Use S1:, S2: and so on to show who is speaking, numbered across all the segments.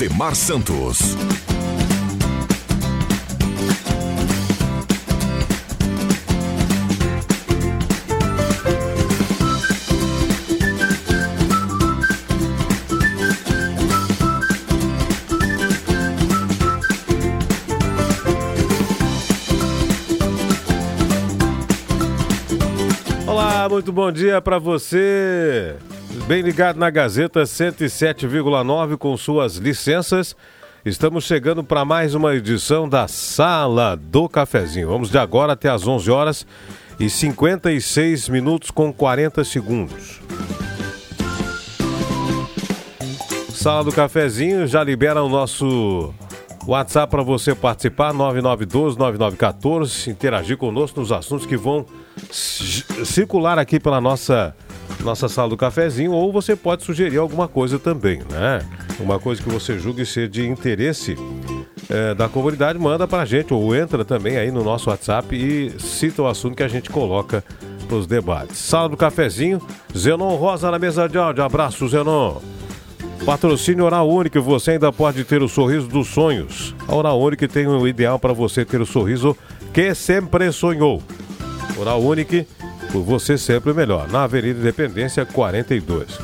S1: Rosemar Santos.
S2: Olá, muito bom dia para você. Bem ligado na Gazeta 107,9 com suas licenças. Estamos chegando para mais uma edição da Sala do Cafezinho. Vamos de agora até às 11 horas e 56 minutos com 40 segundos. Sala do Cafezinho já libera o nosso WhatsApp para você participar, 9912-9914, interagir conosco nos assuntos que vão circular aqui pela nossa nossa sala do cafezinho, ou você pode sugerir alguma coisa também, né? Uma coisa que você julgue ser de interesse é, da comunidade, manda pra gente, ou entra também aí no nosso WhatsApp e cita o assunto que a gente coloca nos debates. Sala do cafezinho, Zenon Rosa na mesa de áudio. Abraço, Zenon. Patrocínio Oral Único, você ainda pode ter o sorriso dos sonhos. A Oral Único tem o ideal para você ter o sorriso que sempre sonhou. Oral Único por você sempre melhor. Na Avenida Independência 42.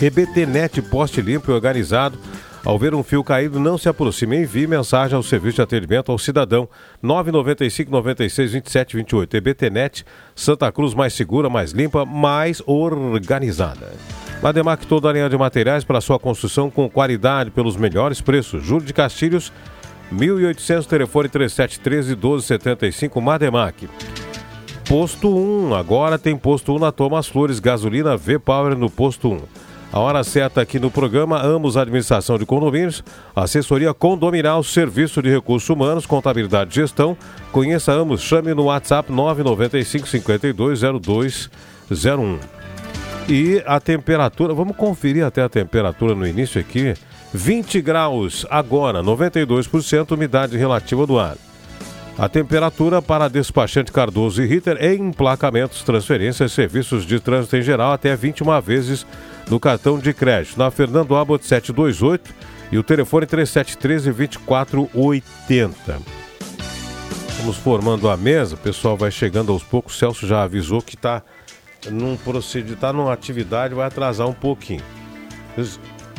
S2: EBTnet Poste Limpo e Organizado. Ao ver um fio caído, não se aproxime. Envie mensagem ao serviço de atendimento ao cidadão 995 96 27 28. EBTnet, Santa Cruz mais segura, mais limpa, mais organizada. Lademac toda a linha de materiais para sua construção com qualidade pelos melhores preços. Júlio de Castilhos, 1800, telefone 3713 1275, Mademac. Posto 1, agora tem posto 1 na Thomas Flores, gasolina V-Power no posto 1. A hora certa aqui no programa, Amos Administração de Condomínios, assessoria condominal, serviço de recursos humanos, contabilidade e gestão. Conheça Amos, chame no WhatsApp 995 520201. E a temperatura, vamos conferir até a temperatura no início aqui. 20 graus agora, 92% umidade relativa do ar. A temperatura para despachante Cardoso e Ritter em emplacamentos, transferências, serviços de trânsito em geral até 21 vezes no cartão de crédito. Na Fernando Abbott 728 e o telefone 3713 2480. Vamos formando a mesa, o pessoal vai chegando aos poucos. O Celso já avisou que está num procedimento, está numa atividade, vai atrasar um pouquinho.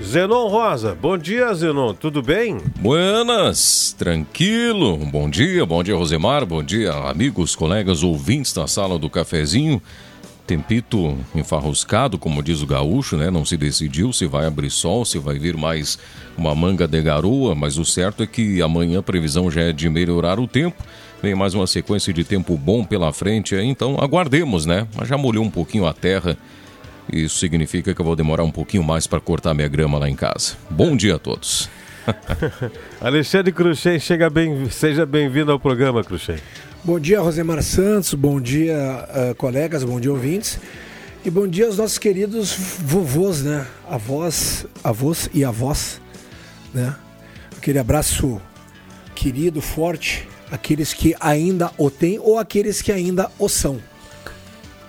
S2: Zenon Rosa, bom dia Zenon, tudo bem?
S3: Buenas, tranquilo, bom dia, bom dia Rosemar, bom dia amigos, colegas, ouvintes da sala do cafezinho. Tempito enfarruscado, como diz o gaúcho, né? Não se decidiu se vai abrir sol, se vai vir mais uma manga de garoa, mas o certo é que amanhã a previsão já é de melhorar o tempo. Vem mais uma sequência de tempo bom pela frente, então aguardemos, né? Mas já molhou um pouquinho a terra isso significa que eu vou demorar um pouquinho mais para cortar minha grama lá em casa. Bom dia a todos.
S2: Alexandre Cruxem, chega bem, seja bem-vindo ao programa, Cruxem.
S4: Bom dia, Rosemar Santos, bom dia, uh, colegas, bom dia, ouvintes. E bom dia aos nossos queridos vovôs, né? Avós, avós e avós, né? Aquele abraço querido, forte, aqueles que ainda o têm ou aqueles que ainda o são.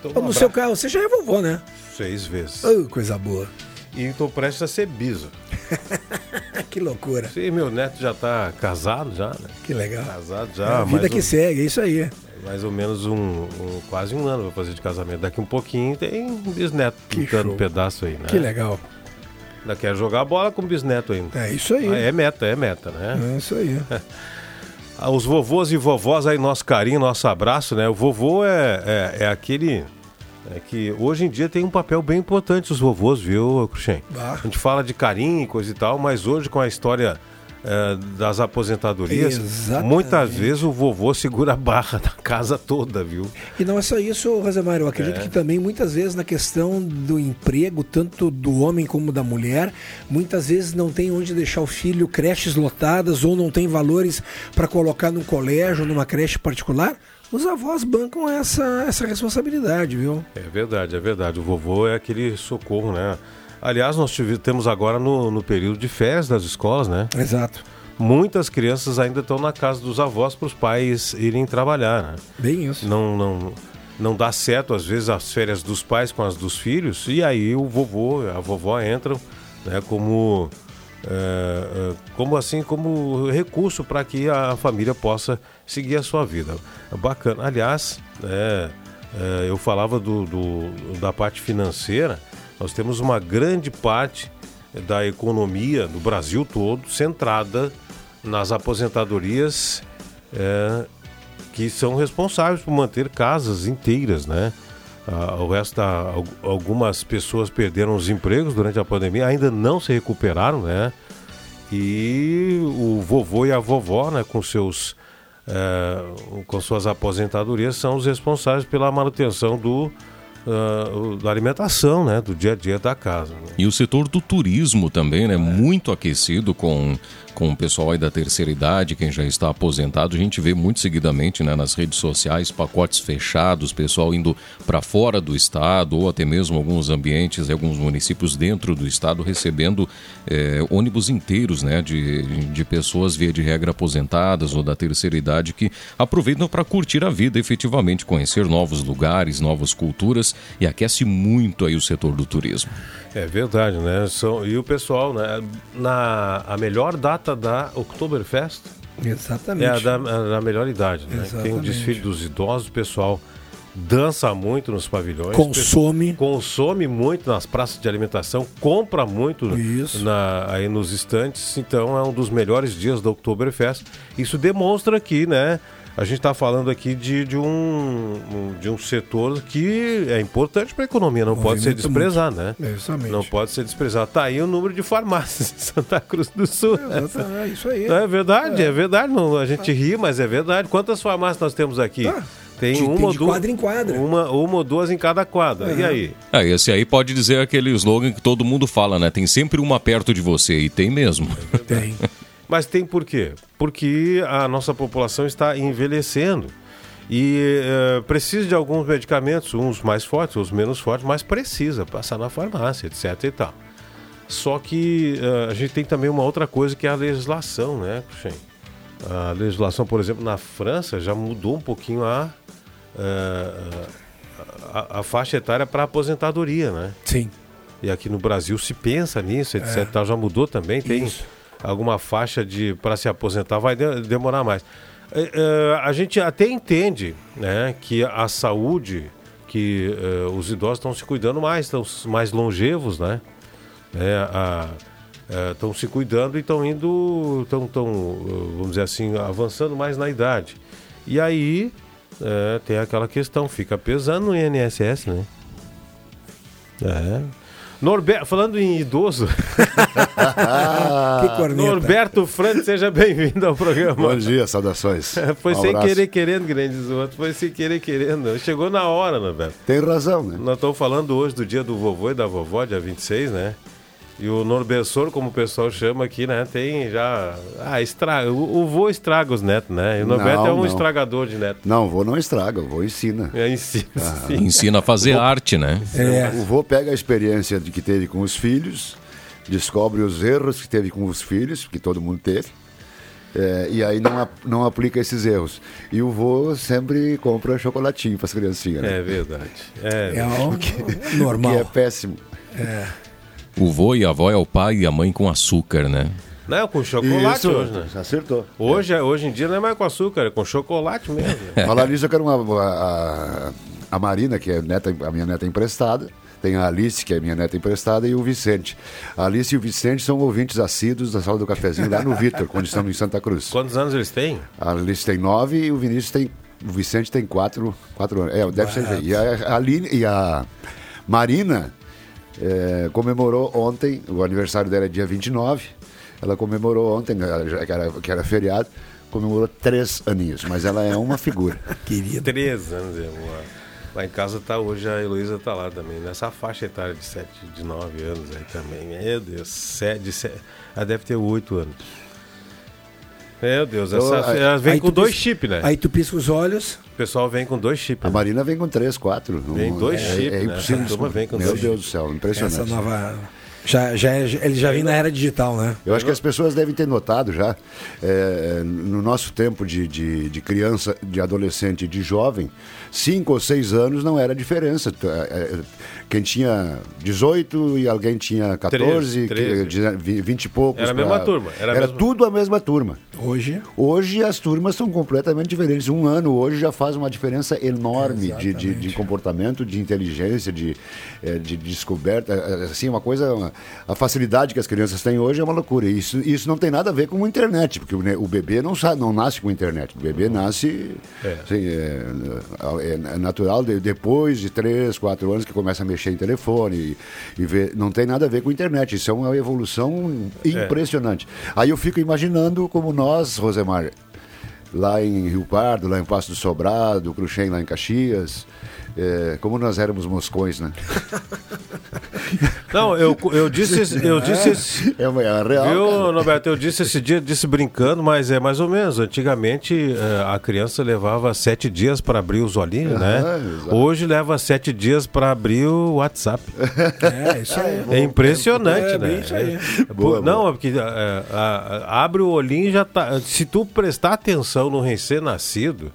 S4: Então, no seu caso, você já é vovô, né?
S2: Seis vezes.
S4: Oh, coisa boa.
S2: E estou prestes a ser biso.
S4: que loucura.
S2: Sim, meu neto já tá casado já, né?
S4: Que legal.
S2: Casado
S4: É
S2: já.
S4: a vida que
S2: um-
S4: segue, é isso aí.
S2: Mais ou menos um, um- quase um ano pra fazer de casamento. Daqui um pouquinho tem um bisneto
S4: Que
S2: pintando
S4: show.
S2: um pedaço aí, né?
S4: Que legal.
S2: Ainda quer jogar bola com o bisneto ainda.
S4: É isso aí.
S2: Ah, É meta, é meta, né?
S4: É isso aí.
S2: Ah, Os vovôs e vovós aí, nosso carinho, nosso abraço, né? O vovô é, é, é aquele é que hoje em dia tem um papel bem importante os vovôs, viu, Cruxem? A gente fala de carinho e coisa e tal, mas hoje com a história é, das aposentadorias,
S4: Exatamente.
S2: muitas vezes o vovô segura a barra da casa toda, viu?
S4: E não é só isso, Rosemar. Eu acredito que também muitas vezes na questão do emprego, tanto do homem como da mulher, muitas vezes não tem onde deixar o filho, creches lotadas ou não tem valores para colocar num colégio, numa creche particular. Os avós bancam essa, essa responsabilidade, viu?
S2: É verdade, é verdade. O vovô é aquele socorro, né? Aliás, nós tive- temos agora no, no período de férias das escolas, né?
S4: Exato.
S2: Muitas crianças ainda estão na casa dos avós para os pais irem trabalhar, né?
S4: Bem isso.
S2: Não, não, não dá certo, às vezes, as férias dos pais com as dos filhos, e aí o vovô, a vovó entram né, como, é, é, como assim, como recurso para que a família possa seguir a sua vida. Bacana. Aliás, é, é, eu falava do, do- da parte financeira, nós temos uma grande parte da economia do Brasil todo centrada nas aposentadorias é, que são responsáveis por manter casas inteiras, né? Ah, o resto, da- al- algumas pessoas perderam os empregos durante a pandemia, ainda não se recuperaram, né? E o vovô e a vovó, né, com seus eh, com suas aposentadorias, são os responsáveis pela manutenção do o- da alimentação, né, do dia a dia da casa. né?
S3: E o setor do turismo também, né? Muito aquecido com, com o pessoal aí da terceira idade, quem já está aposentado. A gente vê muito seguidamente né, nas redes sociais pacotes fechados, pessoal indo para fora do estado ou até mesmo alguns ambientes, alguns municípios dentro do estado recebendo eh, ônibus inteiros, né? De, de pessoas via de regra aposentadas ou da terceira idade que aproveitam para curtir a vida, efetivamente conhecer novos lugares, novas culturas e aquece muito aí o setor do turismo.
S2: É verdade, né? São, e o pessoal, né? Na a melhor data da Oktoberfest
S4: Exatamente.
S2: é a da, a da melhor idade, né? Tem o desfile dos idosos, o pessoal dança muito nos pavilhões.
S4: Consome.
S2: consome muito nas praças de alimentação, compra muito
S4: Isso.
S2: na- aí nos estantes, então é um dos melhores dias da Oktoberfest. Isso demonstra que, né, a gente está falando aqui de, de, um, de um setor que é importante para a economia, não pode ser desprezado, né?
S4: Exatamente.
S2: Não pode ser desprezado. Tá aí o número de farmácias em Santa Cruz do Sul.
S4: É isso aí.
S2: Não, é verdade, é, verdade. Não, a gente ri, mas é verdade. Quantas farmácias nós temos aqui?
S4: Ah,
S2: tem
S4: de-
S2: uma
S4: tem
S2: ou
S4: de
S2: duas.
S4: quadra em quadra.
S2: Uma, uma ou duas em cada quadra. E
S4: Aham.
S2: aí?
S3: Ah, esse aí pode dizer aquele slogan que todo mundo fala, né? Tem sempre uma perto de você, e tem mesmo.
S4: Tem.
S2: Mas tem por quê? Porque a nossa população está envelhecendo e eh, precisa de alguns medicamentos, uns mais fortes, outros menos fortes, mas precisa passar na farmácia, etc e tal. Só que eh, a gente tem também uma outra coisa que é a legislação, né, Cruxem? A legislação, por exemplo, na França já mudou um pouquinho a, eh, a, a faixa etária para aposentadoria, né?
S4: Sim.
S2: E aqui no Brasil se pensa nisso, etc. tal, Já mudou também, tem
S4: Isso.
S2: Alguma faixa de para se aposentar, vai de- demorar mais. É, é, a gente até entende né, que a saúde, que é, os idosos estão se cuidando mais, estão mais longevos, né? Estão se cuidando e estão indo, estão, vamos dizer assim, avançando mais na idade. E aí é, tem aquela questão, fica pesando no INSS, né? É. Norberto, falando em idoso. Norberto Franco, seja bem-vindo ao programa.
S5: Bom dia, saudações.
S2: Foi
S5: Um
S2: sem
S5: abraço.
S2: querer querendo, grandes outros. Foi sem querer querendo. Chegou na hora, Norberto.
S5: Tem razão, né?
S2: Nós estamos falando hoje do dia do vovô e da vovó, dia 26, né? E o Norbessor, como o pessoal chama aqui, né? Tem já. Ah, estraga. O, o vô estraga os netos, né? E o Norberto
S5: Não,
S2: é um
S5: não.
S2: estragador de netos.
S5: Não, vô não estraga, o vô ensina.
S2: É si. sim.
S3: Ensina a fazer arte, né?
S4: É.
S5: O vô pega a experiência de que teve com os filhos, descobre os erros que teve com os filhos, que todo mundo teve, é, e aí não, ap- não aplica esses erros. E o vô sempre compra chocolatinho para as criancinhas, né?
S2: É verdade. É,
S4: É algo
S5: Que é
S4: normal.
S5: péssimo.
S3: O vô e a avó é o pai e a mãe com açúcar, né?
S2: Não, com chocolate
S5: Isso,
S2: hoje, né?
S5: acertou.
S2: Hoje, é- hoje em dia não é mais com açúcar, é com chocolate mesmo.
S5: Falar nisso, eu quero uma, a, a Marina, que é neta, a minha neta emprestada. Tem a Alice, que é minha neta emprestada, e o Vicente. A Alice e o Vicente são ouvintes assíduos da sala do cafezinho lá no Vitor, quando estamos em Santa Cruz.
S2: Quantos anos eles têm?
S5: A Alice tem nove e o Vinícius tem. O Vicente tem quatro, quatro anos. É, deve ser. E a, Aline, e a Marina eh, comemorou ontem, o aniversário dela é dia 29. Ela comemorou ontem, já que era, que era feriado, comemorou três aninhos, mas ela é uma figura.
S4: Querido.
S2: Três anos. é, Lá, em casa tá hoje, a Heloísa tá lá também, nessa faixa etária de 7, de 9 anos aí também. Meu Deus, sete, sete, ela deve ter 8 anos. Meu Deus,
S5: Então,
S2: essa,
S5: aí-
S2: ela vem com dois
S4: pisca-
S2: chips, né?
S4: Aí tu pisca os olhos.
S2: O pessoal vem com dois chips.
S5: A
S2: né?
S5: Marina vem com três, quatro.
S2: Vem
S5: Não-
S2: dois
S5: é,
S2: chips,
S5: é
S2: né?
S5: impossível.
S2: Essa turma vem com
S5: Meu
S2: dois
S5: Deus do céu, impressionante.
S4: Essa nova. Já, já é- ele já vem na era digital, né?
S5: Eu acho que as pessoas devem ter notado já, é, no nosso tempo de, de, de criança, de adolescente e de jovem, cinco ou seis anos não era diferença. Quem tinha 18 e alguém tinha 14,
S2: 13.
S5: que- de- vi- 20 e poucos.
S2: Era a mesma turma, era
S5: Era,
S2: a mesma-
S5: tudo a mesma turma.
S4: Hoje.
S5: Hoje as turmas são completamente diferentes. Um ano hoje já faz uma diferença enorme de, de, de comportamento, de inteligência, de, eh, de descoberta. Eh, Assim, uma coisa, a facilidade que as crianças têm hoje é uma loucura. E Isso, isso não tem nada a ver com a internet, porque o, o bebê não, não nasce com a internet. O bebê nasce.
S2: É.
S5: assim, é, é- é natural, de- depois de três, quatro anos que começa a mexer em telefone e, e vê- não tem nada a ver com internet. Isso é uma evolução impressionante. Aí eu fico imaginando como nós, Rosemar, lá em Rio Pardo, lá em Passo do Sobrado, Cruxem lá em Caxias, é, como nós éramos moscões, né?
S2: Não, eu, eu disse, eu disse esse-
S5: É, uma- é real.
S2: Viu,
S5: cara.
S2: Norberto? Eu disse esse dia, disse brincando, mas é mais ou menos. Antigamente eh, a criança levava sete dias para abrir os olhinhos, né?
S5: exato.
S2: Hoje leva sete dias para abrir o WhatsApp.
S4: É, isso aí.
S2: É impressionante,
S4: É,
S2: né?
S4: isso aí.
S2: É,
S5: Boa,
S2: não, é porque é, a- a- abre o olhinho e já tá. Se tu prestar atenção no recém-nascido,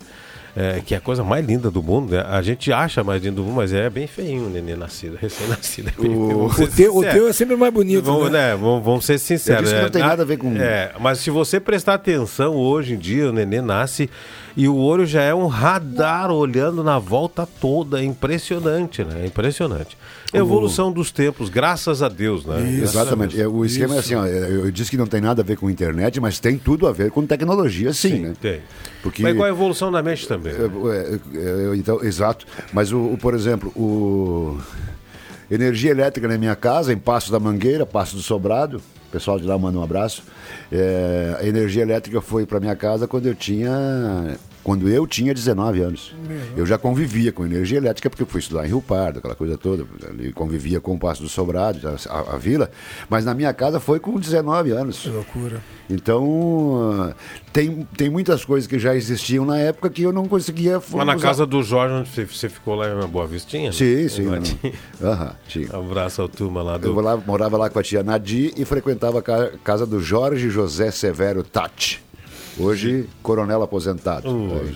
S2: é, que é a coisa mais linda do mundo, né? A gente acha mais lindo do mundo, mas é bem feinho o neném nascido, recém-nascido. É ser
S4: O teu, o teu é sempre mais bonito.
S2: Vamos,
S4: né?
S2: né, vamos, vamos ser sinceros.
S5: Eu disse que
S2: é,
S5: não tem
S2: na-
S5: nada a ver com-
S2: É, mas se você prestar atenção, hoje em dia o neném nasce e o olho já é um radar olhando na volta toda. É impressionante, né? É impressionante. Evolução dos tempos, graças a Deus, né? A
S5: Exatamente. É, O esquema é assim, ó, eu disse que não tem nada a ver com internet, mas tem tudo a ver com tecnologia, sim, né?
S2: Tem.
S5: Porque
S2: Mas igual a evolução da mente também. né?
S5: É, é, é, então, exato. Mas, o, o, por exemplo, o energia elétrica na minha casa, em Passo da Mangueira, Passo do Sobrado, o pessoal de lá manda um abraço. É, a energia elétrica foi para minha casa quando eu tinha. Quando eu tinha 19 anos. Eu já convivia com energia elétrica porque eu fui estudar em Rio Pardo, aquela coisa toda. Ali convivia com o Passo do Sobrado, a, a- vila. Mas na minha casa foi com 19 anos.
S4: Que loucura.
S5: Então, tem, tem muitas coisas que já existiam na época que eu não conseguia
S2: Mas na
S5: usar.
S2: casa do Jorge, onde você- você ficou lá em Boa Vistinha? né?
S5: Sim, sim.
S2: Tinha-
S5: Aham, tinha.
S2: Abraço ao turma lá
S5: Eu
S2: do.
S5: vou lá, morava lá com a tia Nadi e frequentava a ca- casa do Jorge José Severo Tati. Hoje, coronel aposentado.
S2: Uh.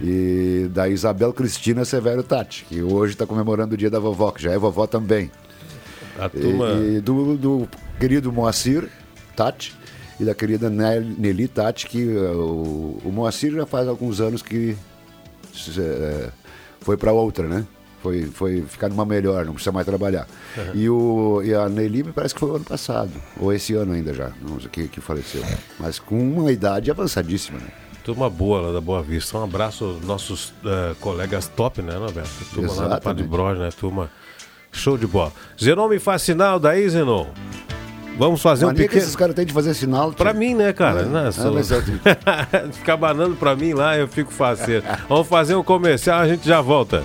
S5: E da Isabel Cristina Severo Tati, que hoje está comemorando o dia da vovó, que já é vovó também.
S2: A
S5: E,
S2: turma.
S5: e do, do querido Moacir Tati e da querida Nel- Nelly Tati, que eh, o, o Moacir já faz alguns anos que eh, foi para outra, né? Foi, foi ficar numa melhor, não precisa mais trabalhar. E, o, e a Nelly me parece que foi o ano passado, ou esse ano ainda já, não sei que, que faleceu. Mas com uma idade avançadíssima, né?
S2: Turma boa lá da Boa Vista. Um abraço aos nossos eh, colegas top, né, Roberto? Turma lá do
S5: Exatamente.
S2: Padre Broge, né? Turma show de bola. Zenon me faz sinal daí, Zenon. Vamos fazer um
S5: Mania que
S2: pequeno.
S5: esses caras têm de fazer sinal.
S2: Pra
S5: tio.
S2: mim, né, cara?
S5: É.
S2: Né,
S5: Ah,
S2: sou-
S5: é-
S2: Ficar banando pra mim lá, eu fico faceiro. Vamos fazer um comercial, a gente já volta.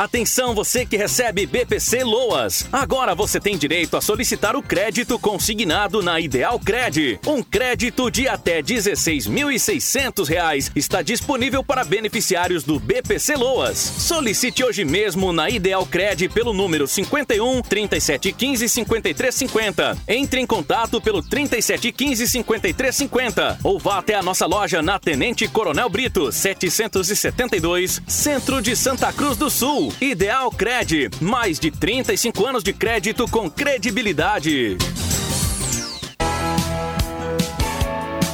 S6: Atenção você que recebe BPC Loas. Agora você tem direito a solicitar o crédito consignado na Ideal Cred. Um crédito de até R$ 16.600 está disponível para beneficiários do BPC Loas. Solicite hoje mesmo na Ideal Cred pelo número 51 3715 5350. Entre em contato pelo 3715 5350 ou vá até a nossa loja na Tenente Coronel Brito 772, Centro de Santa Cruz do Sul. Ideal Cred, mais de 35 anos de crédito com credibilidade.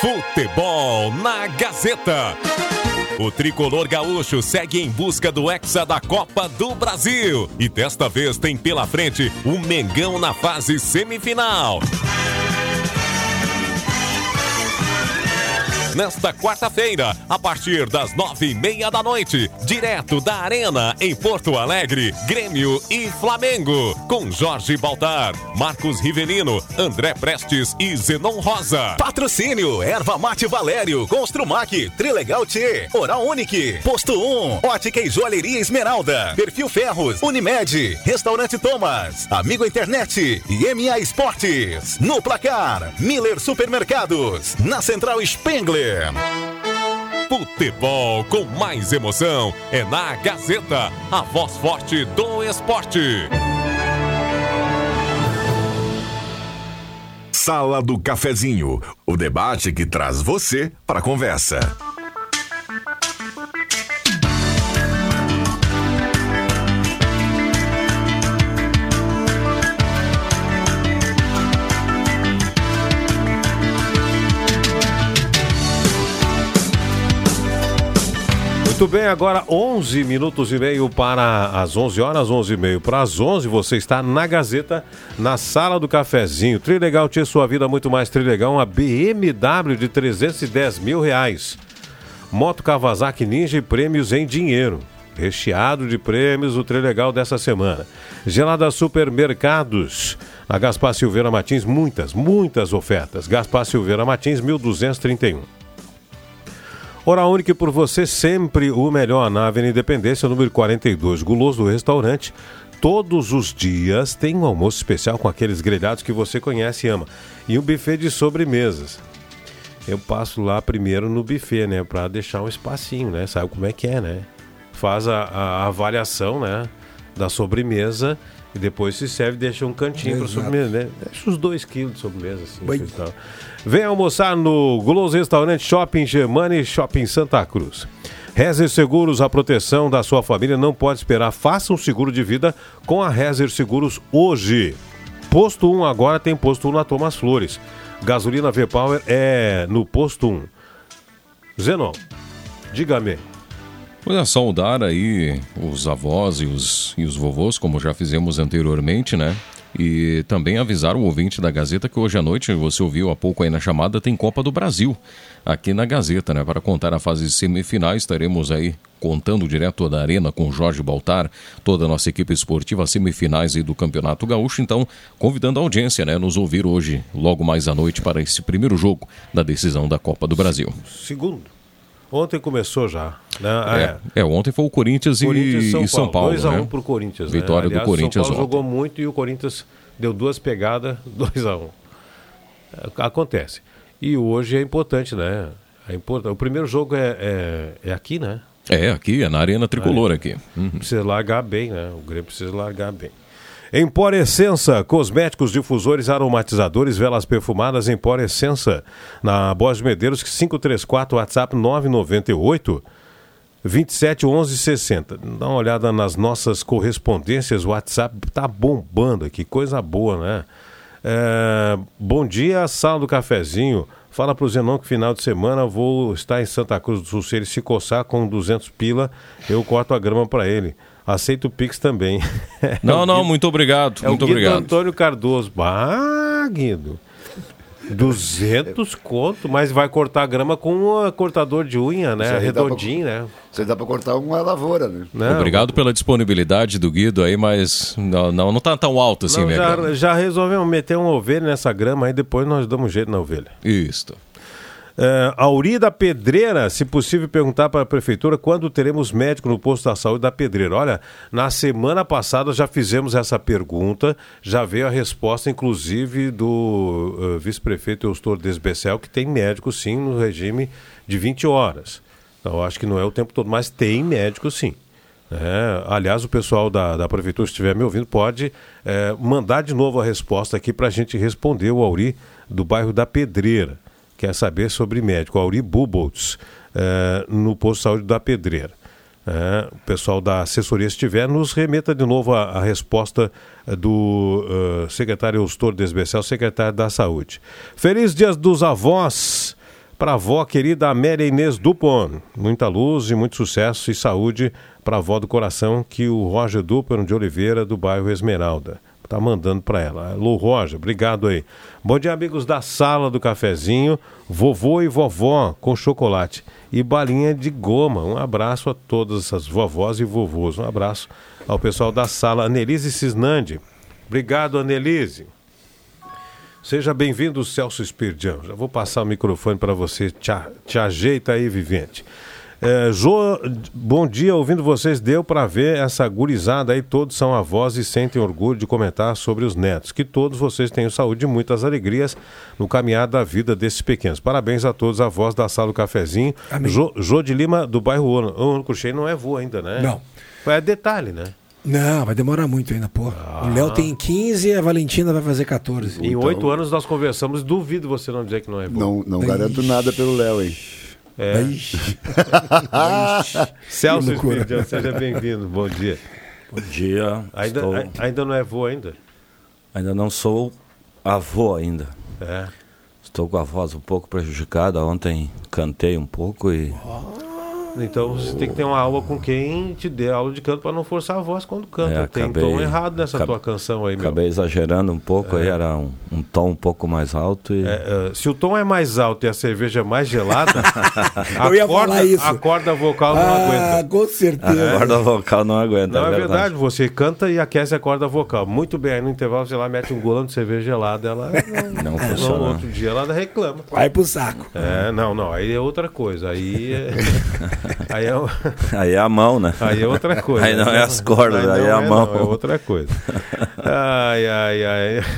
S7: Futebol na Gazeta. O tricolor gaúcho segue em busca do Hexa da Copa do Brasil. E desta vez tem pela frente o Mengão na fase semifinal. Nesta quarta-feira, a partir das nove e meia da noite, direto da Arena, em Porto Alegre, Grêmio e Flamengo, com Jorge Baltar, Marcos Rivelino, André Prestes e Zenon Rosa.
S8: Patrocínio, Erva Mate Valério, Construmac, Trilegal T, Oral Unique, Posto 1, Ótica e Joalheria Esmeralda, Perfil Ferros, Unimed, Restaurante Thomas, Amigo Internet e MA Esportes. No placar, Miller Supermercados, na Central Spengler.
S7: Futebol com mais emoção é na Gazeta, a voz forte do esporte.
S9: Sala do Cafezinho, o debate que traz você para a conversa.
S2: Muito bem, agora 11 minutos e meio para as 11 horas, 11 e meio para as 11. Você está na Gazeta, na sala do cafezinho. Trilegal tinha sua vida muito mais trilegal. Uma BMW de 310 mil reais. Moto Kawasaki Ninja e prêmios em dinheiro. Recheado de prêmios o Trilegal dessa semana. Gelada Supermercados. Na Gaspar Silveira Martins, muitas, muitas ofertas. Gaspar Silveira Martins, 1231. Hora única por você, sempre o melhor na Avenida Independência, número 42, Guloso do Restaurante. Todos os dias tem um almoço especial com aqueles grelhados que você conhece e ama. E um buffet de sobremesas. Eu passo lá primeiro no buffet, né? Pra deixar um espacinho, né? Sabe como é que é, né? Faz a, a avaliação, né? Da sobremesa e depois se serve deixa um cantinho para sobremesa, né? Deixa uns dois quilos de sobremesa, assim. Coisa e tal. Vem almoçar no Guloso Restaurante Shopping Germani Shopping Santa Cruz. Rezer Seguros, a proteção da sua família não pode esperar. Faça um seguro de vida com a Rezer Seguros hoje. Posto 1 agora tem posto 1 na Thomas Flores. Gasolina V-Power é no posto 1. Zenon, diga-me.
S3: É, saudar aí os avós e os, e os vovôs, como já fizemos anteriormente, né? E também avisar o ouvinte da Gazeta que hoje à noite, você ouviu há pouco aí na chamada, tem Copa do Brasil aqui na Gazeta, né? Para contar a fase semifinais, estaremos aí contando direto da Arena com Jorge Baltar, toda a nossa equipe esportiva, semifinais aí do Campeonato Gaúcho. Então, convidando a audiência, né? Nos ouvir hoje, logo mais à noite, para esse primeiro jogo da decisão da Copa do Brasil.
S2: Segundo. Ontem começou já. Né? Ah,
S3: É, é, ontem foi o Corinthians, e-
S2: Corinthians
S3: e São Paulo.
S2: 2x1
S3: né?
S2: pro Corinthians. né?
S3: Vitória
S2: Aliás,
S3: do Corinthians
S2: O São Paulo
S3: ontem.
S2: jogou muito e o Corinthians deu duas pegadas, 2x1. Acontece. E hoje é importante, né? É importante. O primeiro jogo é, é, é aqui, né?
S3: É, aqui, é na Arena Tricolor aqui. Uhum.
S2: Precisa largar bem, né? O Grêmio precisa largar bem. Empor Essença, cosméticos, difusores, aromatizadores, velas perfumadas, Empor Essença. Na Borges de Medeiros, 534, WhatsApp 998 27 11 60. Dá uma olhada nas nossas correspondências, o WhatsApp tá bombando aqui, coisa boa, né? É, bom dia, sala do cafezinho. Fala pro Zenon que final de semana vou estar em Santa Cruz do Sul. Se ele se coçar com 200 pila, eu corto a grama para ele. Aceito o Pix também.
S3: Não,
S2: É
S3: não,
S2: Guido-
S3: muito obrigado,
S2: é
S3: muito
S2: o Guido
S3: obrigado.
S2: Antônio Cardoso. Ah, Guido. 200 conto, mas vai cortar a grama com um cortador de unha, né?
S5: Aí dá pra-
S2: Redondinho, né?
S5: Você dá pra cortar uma lavoura, né?
S3: Obrigado pela disponibilidade do Guido aí, mas não, não, não tá tão alto assim,
S2: Não, já, já resolvemos meter uma ovelha nessa grama, aí depois nós damos jeito na ovelha.
S3: Isso.
S2: É, Auri da Pedreira, se possível perguntar para a prefeitura quando teremos médico no posto da saúde da Pedreira. Olha, na semana passada já fizemos essa pergunta, já veio a resposta, inclusive, do eh, vice-prefeito Eustor Desbecel, que tem médico sim no regime de 20 horas. Então, acho que não é o tempo todo, mas tem médico sim. É, aliás, o pessoal da, da prefeitura, se estiver me ouvindo, pode é, mandar de novo a resposta aqui para a gente responder o Auri do bairro da Pedreira. Quer saber sobre médico, Auri Buboltz, é, no posto de saúde da Pedreira. É, o pessoal da assessoria, se estiver, nos remeta de novo a, a resposta eh, do eh, secretário Eustor Desbecel, secretário da Saúde. Feliz Dias dos Avós para a avó querida Amélia Inês Dupont. Muita luz e muito sucesso e saúde para a avó do coração que o Roger Dupont de Oliveira, do bairro Esmeralda. Tá mandando para ela. Alô, Roger, obrigado aí. Bom dia, amigos da sala do cafezinho. Vovô e vovó com chocolate e balinha de goma. Um abraço a todas essas vovós e vovôs. Um abraço ao pessoal da sala. Anelise Cisnandi. Obrigado, Anelise. Seja bem-vindo, Celso Espirdião. Já vou passar o microfone para você. Te, te ajeita aí, vivente. É, Jô, bom dia, ouvindo vocês, deu para ver essa gurizada aí, todos são avós e sentem orgulho de comentar sobre os netos. Que todos vocês tenham saúde e muitas alegrias no caminhar da vida desses pequenos. Parabéns a todos, avós da sala do cafezinho. Jô, Jô de Lima, do bairro Ono. O Ono Cruxei não é vô ainda, né?
S4: Não.
S2: É detalhe, né?
S4: Não, vai demorar muito ainda, pô. O Léo tem 15 e a Valentina vai fazer 14.
S2: Em oito anos nós conversamos, duvido você não dizer que não é vô.
S5: Não, não garanto nada pelo Léo, hein?
S2: É. Celso
S4: Que loucura.
S2: Espírito, seja bem-vindo, bom dia.
S10: Bom dia.
S2: Ainda,
S10: estou-
S2: ai- ainda não é vô ainda?
S10: Ainda não sou avô ainda.
S2: É.
S10: Estou com a voz um pouco prejudicada. Ontem cantei um pouco e
S2: Então você tem que ter uma aula com quem te dê aula de canto para não forçar a voz quando canta.
S10: É,
S2: tem
S10: acabei-
S2: tom errado nessa
S10: acab-
S2: tua canção aí, meu.
S10: acabei exagerando um pouco. Aí
S2: É.
S10: era um, um tom um pouco mais alto e
S2: É, é, se o tom é mais alto e a cerveja é mais gelada, a,
S4: Eu ia
S2: corda,
S4: falar isso.
S2: a corda vocal não
S4: Ah,
S2: aguenta.
S4: com certeza.
S10: a corda vocal não aguenta.
S2: Não, é verdade. você canta e aquece a corda vocal. Muito bem, aí no intervalo você lá mete um golão de cerveja gelada, ela
S10: Não
S2: no
S10: funciona.
S2: outro dia ela reclama.
S4: Vai pro saco.
S2: É, não, não, aí é outra coisa. Aí é, aí é,
S10: Aí é a mão, né?
S2: aí é outra coisa.
S10: Aí não é as cordas, aí,
S2: não
S10: é a mão.
S2: não, é outra coisa. Ai, ai, ai.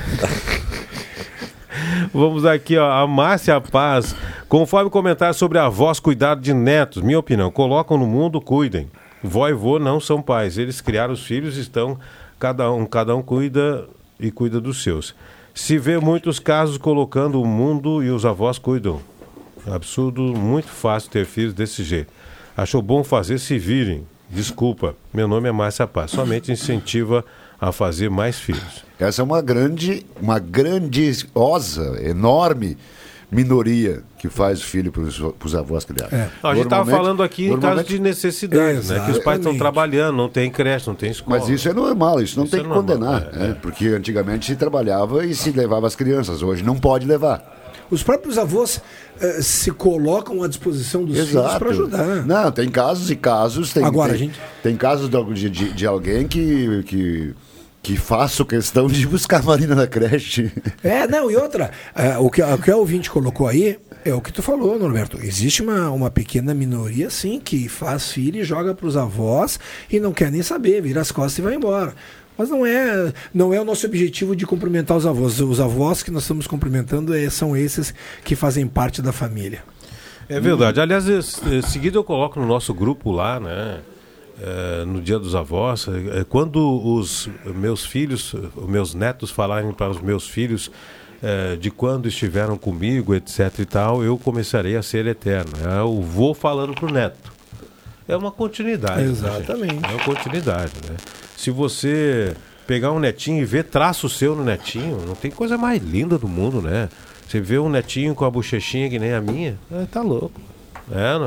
S2: Vamos aqui, ó. A Márcia Paz. Conforme comentar sobre avós cuidar de netos, minha opinião, colocam no mundo, cuidem. Vó e vô não são pais. Eles criaram os filhos, estão. Cada um, cada um cuida e cuida dos seus. Se vê muitos casos colocando o mundo e os avós cuidam. Absurdo, muito fácil ter filhos desse jeito. Achou bom fazer, se virem. Desculpa, meu nome é Márcia Paz. Somente incentiva a fazer mais filhos.
S5: Essa é uma grande, uma grandiosa, enorme minoria que faz o filho para os avós criar.
S2: Não, a gente estava falando aqui em caso de necessidade, né? Que os pais estão trabalhando, não tem creche, não tem escola.
S5: Mas isso é normal, isso não
S2: Isso
S5: tem
S2: é
S5: que
S2: normal,
S5: condenar,
S2: é,
S5: né? porque antigamente se trabalhava e se levava as crianças, hoje não pode levar.
S4: Os próprios avós eh, se colocam à disposição dos filhos para ajudar.
S5: Não, tem casos e casos. Tem,
S4: Agora,
S5: tem,
S4: gente-
S5: tem casos de, de, de alguém que, que, que faço questão de buscar a Marina na creche.
S4: É, não, e outra, eh, o, que, o que a ouvinte colocou aí é o que tu falou, Norberto. Existe uma, uma pequena minoria, sim, que faz filho e joga para os avós e não quer nem saber, vira as costas e vai embora. Mas não é, não é o nosso objetivo de cumprimentar os avós. Os avós que nós estamos cumprimentando eh, são esses que fazem parte da família.
S2: É verdade. Aliás, seguida eu coloco no nosso grupo lá, né? eh, no Dia dos Avós, eh, quando os meus filhos, os meus netos falarem para os meus filhos eh, de quando estiveram comigo, etc e tal, eu começarei a ser eterno. É o vô falando para o neto. É uma continuidade. né,
S4: Exatamente.
S2: gente? é uma continuidade, né? Se você pegar um netinho e ver traço seu no netinho, não tem coisa mais linda do mundo, né? Você vê um netinho com a bochechinha que nem a minha, é, tá louco. É?
S5: Não,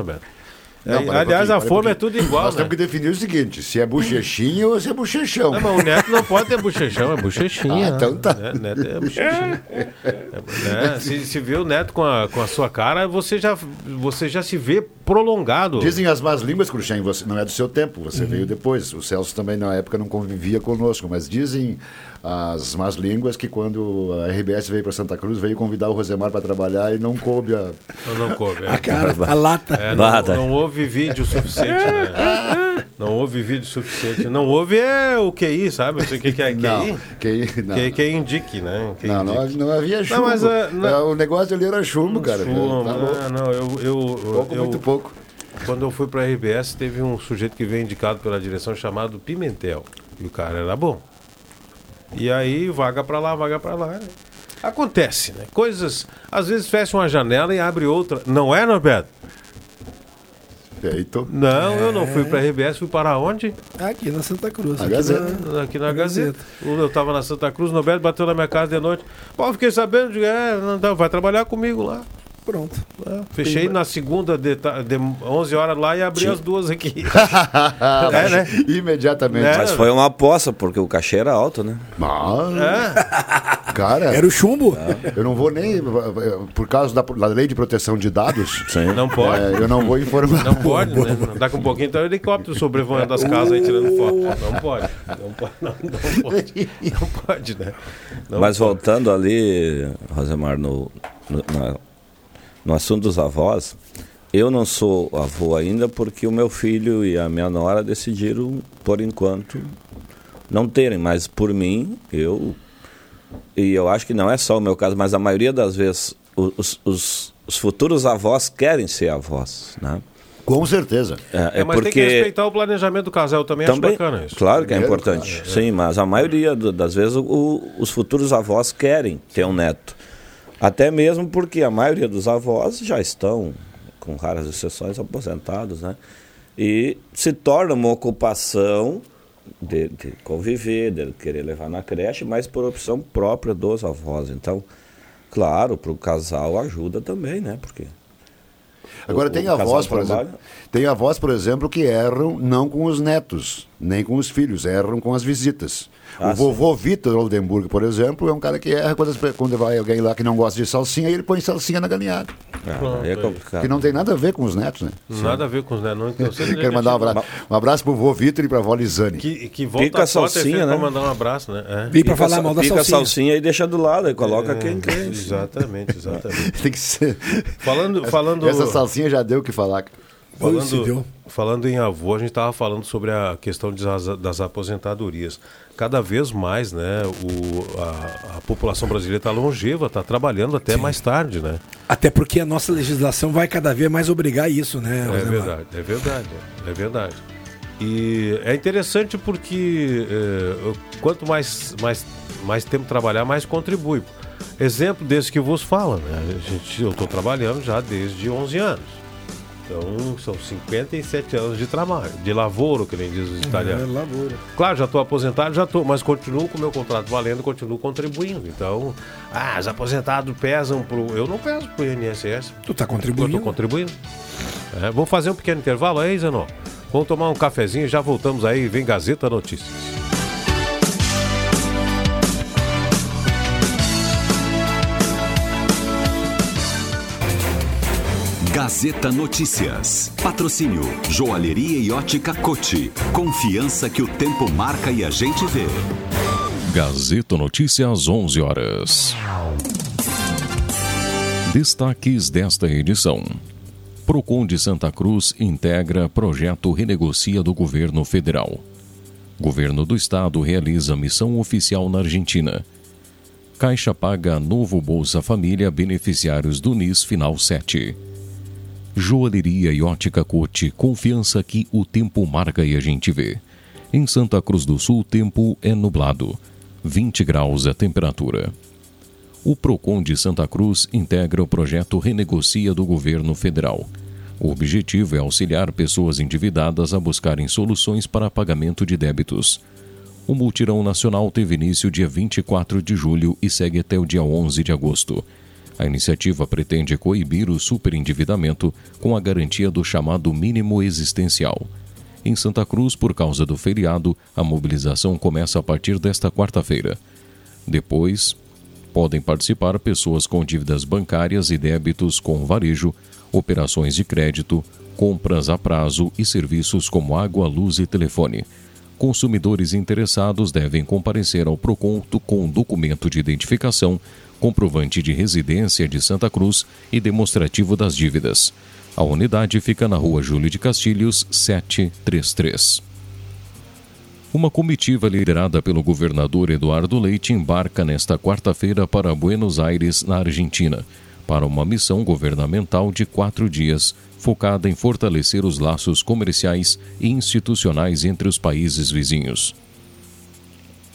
S2: É,
S5: para um
S2: aliás, a forma é tudo igual,
S5: Nós
S2: né?
S5: temos que definir o seguinte: se é bochechinha ou se é bochechão.
S2: Não, mas o neto não pode ter bochechão, é bochechinha.
S5: Ah, então tá.
S2: É, neto é bochechinha. É, se, se vê o neto com a, com a sua cara, você já, você já se vê prolongado.
S5: Dizem as más línguas, Cruxem, você não é do seu tempo, você veio depois. O Celso também na época não convivia conosco, mas dizem as más línguas que quando a RBS veio para Santa Cruz, veio convidar o Rosemar para trabalhar e não coube a.
S2: Não, não coube. é.
S4: A cara, a lata.
S2: É, não, não houve vídeo suficiente, né? Não houve vídeo suficiente. Não houve é o QI, sabe? Não sei o que, que é QI.
S5: Não, QI, não.
S2: Que, que indique, né? Que
S5: Não, não,
S2: indique.
S5: não havia chumbo.
S2: Não, mas, é, não-
S5: É, O negócio ali era chumbo, cara.
S2: Chumbo,
S5: Tá louco.
S2: não, não, eu, eu,
S5: Pouco,
S2: eu-
S5: muito pouco.
S2: Quando eu fui para a RBS, teve um sujeito que veio indicado pela direção chamado Pimentel. E o cara era bom. E aí, vaga para lá, vaga para lá. né? Acontece, né? Coisas. Às vezes fecha uma janela e abre outra. Não é, Norberto?
S5: Feito.
S2: Não, eu não
S5: É.
S2: fui para a RBS, fui para onde?
S4: Aqui na Santa Cruz.
S5: Na
S4: aqui
S5: Gazeta.
S4: na-
S2: Aqui na Gazeta. Eu estava na Santa Cruz, o Norberto bateu na minha casa de noite. Pô, fiquei sabendo, digo, é, não, vai trabalhar comigo lá.
S4: Pronto.
S2: É, Fechei na segunda de, de 11 horas lá e abri as duas aqui.
S5: é,
S2: né?
S5: Imediatamente.
S2: Né?
S10: Mas foi uma aposta, porque o cachê era alto, né?
S5: Mas,
S2: É?
S5: cara,
S4: Era o chumbo?
S5: eu não vou nem. Por causa da, da lei de proteção de dados,
S2: Não pode.
S5: é, eu não vou informar.
S2: Não pode, né? Daqui um pouquinho então o helicóptero sobrevoando as casas aí tirando foto. Não pode. Não pode, não, não pode. Não pode, né? Não
S10: Mas
S2: pode.
S10: voltando ali, Rosemar, no, no, na- no assunto dos avós, eu não sou avô ainda porque o meu filho e a minha nora decidiram, por enquanto, não terem. Mas por mim, eu. E eu acho que não é só o meu caso, mas a maioria das vezes os, os, os futuros avós querem ser avós, né?
S5: Com certeza.
S10: É,
S2: É, mas tem que respeitar o planejamento do casal. Eu também,
S10: também,
S2: acho bacana isso.
S10: Claro que é importante.
S2: claro, é.
S10: Sim, mas a maioria do- das vezes o- o- os futuros avós querem ter um neto. Até mesmo porque a maioria dos avós já estão, com raras exceções, aposentados, né? E se torna uma ocupação de, de conviver, de querer levar na creche, mas por opção própria dos avós. Então, claro, para o casal ajuda também, né? Porque
S5: Agora
S10: o-
S5: tem avós, por
S10: trabalha.
S5: exemplo, tem avós, por exemplo, que erram não com os netos, nem com os filhos, erram com as visitas.
S10: Ah,
S5: o vovô Vitor Oldenburg, por exemplo, é um cara que erra quando, quando vai alguém lá que não gosta de salsinha, ele põe salsinha na galinhada.
S10: ah, é complicado.
S5: Que não tem nada a ver com os netos, né?
S2: Nada a ver com os netos. Não, que
S5: Quero mandar um abraço, um abraço pro vô Vitor e pra vó Lisane.
S2: Que, que volta
S10: Pica a salsinha, né?
S2: pra mandar um abraço, né? É.
S4: Vim pra
S10: Pica
S4: falar mal da
S10: pica a
S4: salsinha.
S10: salsinha e deixa do lado, aí coloca quem
S2: É,
S10: quer.
S2: Exatamente, exatamente.
S5: Tem que ser.
S2: Falando, falando,
S5: Essa salsinha já deu o que falar.
S4: Se
S2: falando, falando em avô, a gente estava falando sobre a questão de das aposentadorias. Cada vez mais, né, o, a, a população brasileira está longeva, está trabalhando até mais tarde, né?
S4: Até porque a nossa legislação vai cada vez mais obrigar isso, né?
S2: É verdade, é verdade, é verdade. E é interessante porque é, quanto mais, mais, mais tempo trabalhar, mais contribui. Exemplo desse que vos fala, né? A gente, eu estou trabalhando já desde 11 anos. Então, são 57 anos de trabalho, de lavoro, que nem diz os italianos.
S4: É, lavoura.
S2: Claro, já estou aposentado, já estou, mas continuo com o meu contrato valendo, continuo contribuindo. Então, ah, os aposentados pesam pro. Eu não peso pro INSS.
S4: Tu tá
S2: Eu
S4: contribuindo?
S2: estou contribuindo. É, vamos fazer um pequeno intervalo aí, Zenon? Vamos tomar um cafezinho, já voltamos aí, vem Gazeta Notícias.
S11: Gazeta Notícias. Patrocínio Joalheria e Ótica Cote. Confiança que o tempo marca e a gente vê.
S3: Gazeta Notícias, 11 horas. Destaques desta edição. Procon de Santa Cruz integra projeto Renegocia do Governo Federal. Governo do Estado realiza missão oficial na Argentina. Caixa paga novo Bolsa Família beneficiários do NIS Final 7. Joalheria e ótica Cote, confiança que o tempo marca e a gente vê. Em Santa Cruz do Sul, o tempo é nublado. 20 graus a temperatura. O Procon de Santa Cruz integra o projeto Renegocia do Governo Federal. O objetivo é auxiliar pessoas endividadas a buscarem soluções para pagamento de débitos. O multirão nacional teve início dia 24 de julho e segue até o dia 11 de agosto. A iniciativa pretende coibir o superendividamento com a garantia do chamado mínimo existencial. Em Santa Cruz, por causa do feriado, a mobilização começa a partir desta quarta-feira. Depois, podem participar pessoas com dívidas bancárias e débitos com varejo, operações de crédito, compras a prazo e serviços como água, luz e telefone. Consumidores interessados devem comparecer ao Proconto com documento de identificação, comprovante de residência de Santa Cruz e demonstrativo das dívidas. A unidade fica na rua Júlio de Castilhos, 733. Uma comitiva liderada pelo governador Eduardo Leite embarca nesta quarta-feira para Buenos Aires, na Argentina, para uma missão governamental de quatro dias, focada em fortalecer os laços comerciais e institucionais entre os países vizinhos.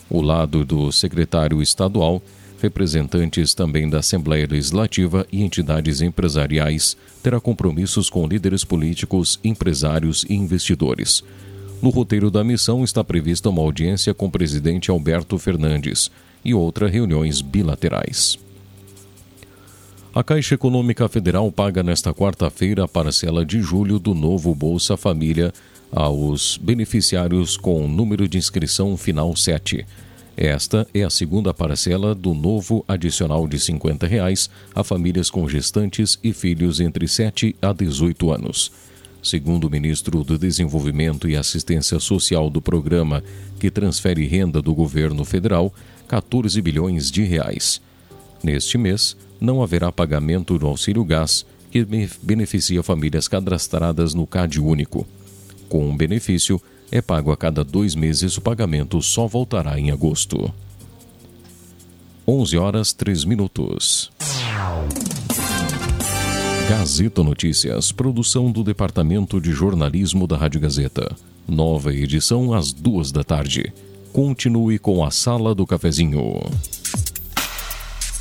S3: O lado do secretário estadual, representantes também da Assembleia Legislativa e entidades empresariais, terá compromissos com líderes políticos, empresários e investidores. No roteiro da missão está prevista uma audiência com o presidente Alberto Fernandes e outras reuniões bilaterais. A Caixa Econômica Federal paga nesta quarta-feira a parcela de julho do novo Bolsa Família aos beneficiários com número de inscrição final 7. Esta é a segunda parcela do novo adicional de 50 reais a famílias com gestantes e filhos entre 7 a 18 anos. Segundo o ministro do Desenvolvimento e Assistência Social do programa, que transfere renda do governo federal, 14 bilhões de reais. Neste mês, não haverá pagamento do auxílio gás, que beneficia famílias cadastradas no CAD único. Com o benefício, é pago a cada dois meses, o pagamento só voltará em agosto. 11 horas 3 minutos. Gazeta Notícias, produção do Departamento de Jornalismo da Rádio Gazeta. Nova edição às duas da tarde. Continue com a Sala do Cafezinho.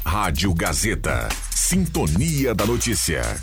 S9: Rádio Gazeta. Sintonia da Notícia.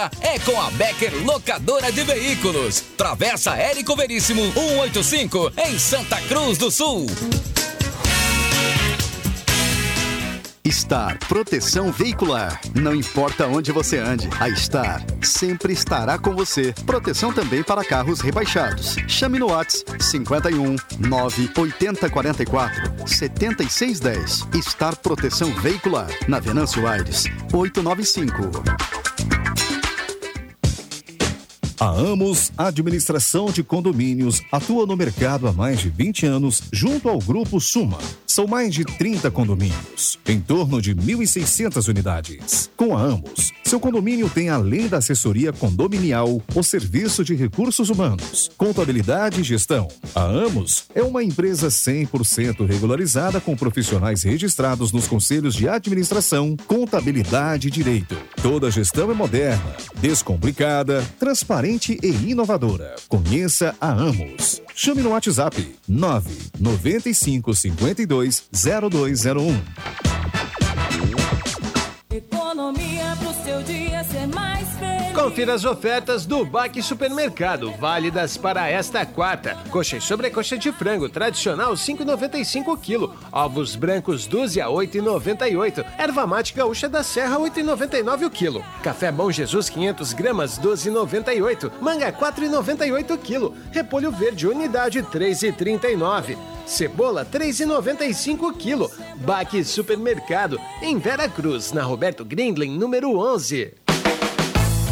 S12: é com a Becker Locadora de Veículos. Travessa Érico Veríssimo 185 em Santa Cruz do Sul.
S13: Star Proteção Veicular. Não importa onde você ande, a Star sempre estará com você. Proteção também para carros rebaixados. Chame no Whats 51 980 44 7610. Star Proteção Veicular. Na Venâncio Aires 895.
S14: A Amos Administração de Condomínios atua no mercado há mais de 20 anos junto ao Grupo Suma. São mais de 30 condomínios, em torno de 1.600 unidades. Com a Amos, seu condomínio tem, além da assessoria condominial, o serviço de recursos humanos, contabilidade e gestão. A Amos é uma empresa 100% regularizada com profissionais registrados nos conselhos de administração, contabilidade e direito. Toda a gestão é moderna, descomplicada, transparente e inovadora. Conheça a Amos. Chame no WhatsApp 995 52 0201.
S15: Economia
S16: Confira as ofertas do Baque Supermercado, válidas para esta quarta. Coxa e sobrecoxa de frango tradicional 5,95 kg. Ovos brancos 12 a 8,98. Erva mate gaúcha da Serra 8,99 o quilo. Café Bom Jesus 500 gramas 12,98. Manga 4,98 kg. Repolho verde unidade 3,39. Cebola 3,95 kg. Baque Supermercado em Vera Cruz, na Roberto Grindlin, número 11.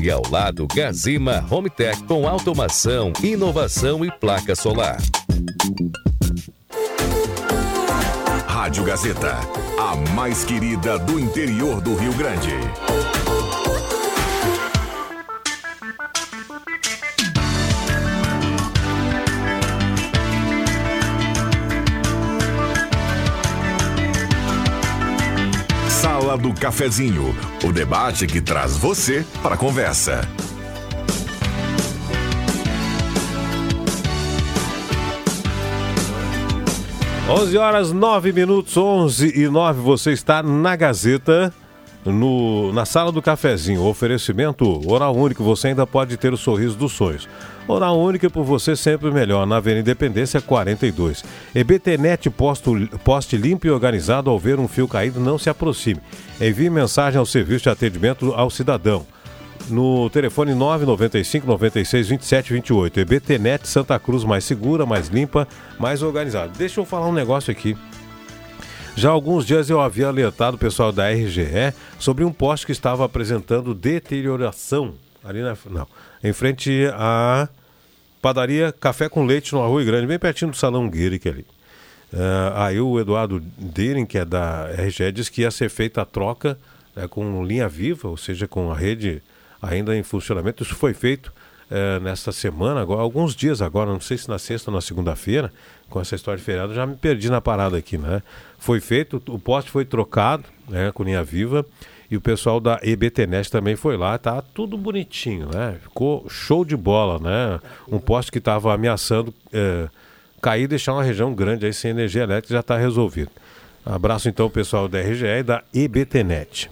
S17: E ao lado, Gazima Home Tech com automação, inovação e placa solar.
S9: Rádio Gazeta, a mais querida do interior do Rio Grande. Sala do Cafezinho, o debate que traz você para a conversa.
S2: Onze horas 9 minutos, 11 e 9. Você está na Gazeta. No, na sala do cafezinho. Oferecimento Oral Único, você ainda pode ter o sorriso dos sonhos. Oral Única por você sempre melhor, na Avenida Independência 42. EBTnet posto, poste limpo e organizado ao ver um fio caído, não se aproxime. Envie mensagem ao serviço de atendimento ao cidadão. No telefone 995 96 27 28. EBTnet Santa Cruz mais segura, mais limpa, mais organizada. Deixa eu falar um negócio aqui. Já há alguns dias eu havia alertado o pessoal da RGE sobre um poste que estava apresentando deterioração ali na, não, em frente à padaria Café com Leite no Arroio Grande, bem pertinho do Salão Gueric ali. Uh, aí o Eduardo Deren, que é da RGE, disse que ia ser feita a troca né, com linha viva, ou seja, com a rede ainda em funcionamento. Isso foi feito uh, nesta semana, agora, alguns dias agora, não sei se na sexta ou na segunda-feira, com essa história de feriado, já me perdi na parada aqui, né? Foi feito, o poste foi trocado né, com linha viva e o pessoal da EBTNet também foi lá, tá tudo bonitinho, né? Ficou show de bola, né? Um poste que estava ameaçando é, cair e deixar uma região grande aí sem energia elétrica já está resolvido. Abraço então o pessoal da RGE e da EBTNet.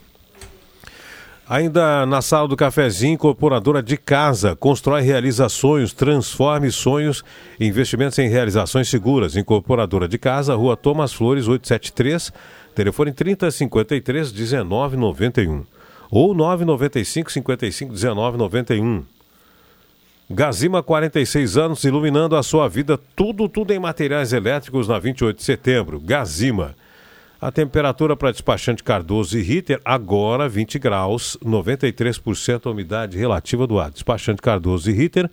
S2: Ainda na sala do cafezinho, incorporadora de casa, constrói, realiza sonhos, transforme sonhos, investimentos em realizações seguras. Incorporadora de casa, Rua Thomas Flores, 873, telefone 3053 1991 ou 995 55 1991. Gazima, 46 anos, iluminando a sua vida, tudo, tudo em materiais elétricos na 28 de setembro. Gazima. A temperatura para despachante Cardoso e Ritter, agora 20 graus, 93% a umidade relativa do ar. Despachante Cardoso e Ritter,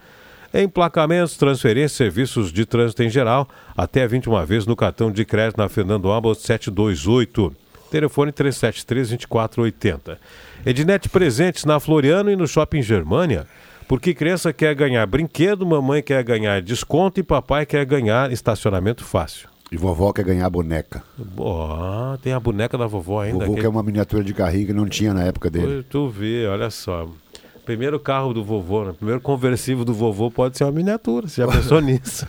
S2: emplacamentos, transferências, serviços de trânsito em geral, até 21 vezes no cartão de crédito na Fernando Abbott 728. Telefone 373-2480. Ednet presentes na Floriano e no Shopping Germânia. Porque criança quer ganhar brinquedo, mamãe quer ganhar desconto e papai quer ganhar estacionamento fácil.
S5: E vovó quer ganhar boneca.
S2: Ó, tem a boneca da vovó ainda.
S5: Vovô
S2: que-
S5: quer uma miniatura de carrinho que não tinha na época dele.
S2: Tu, vê, olha só. Primeiro carro do vovô, né? Primeiro conversível do vovô pode ser uma miniatura. Você já pensou nisso?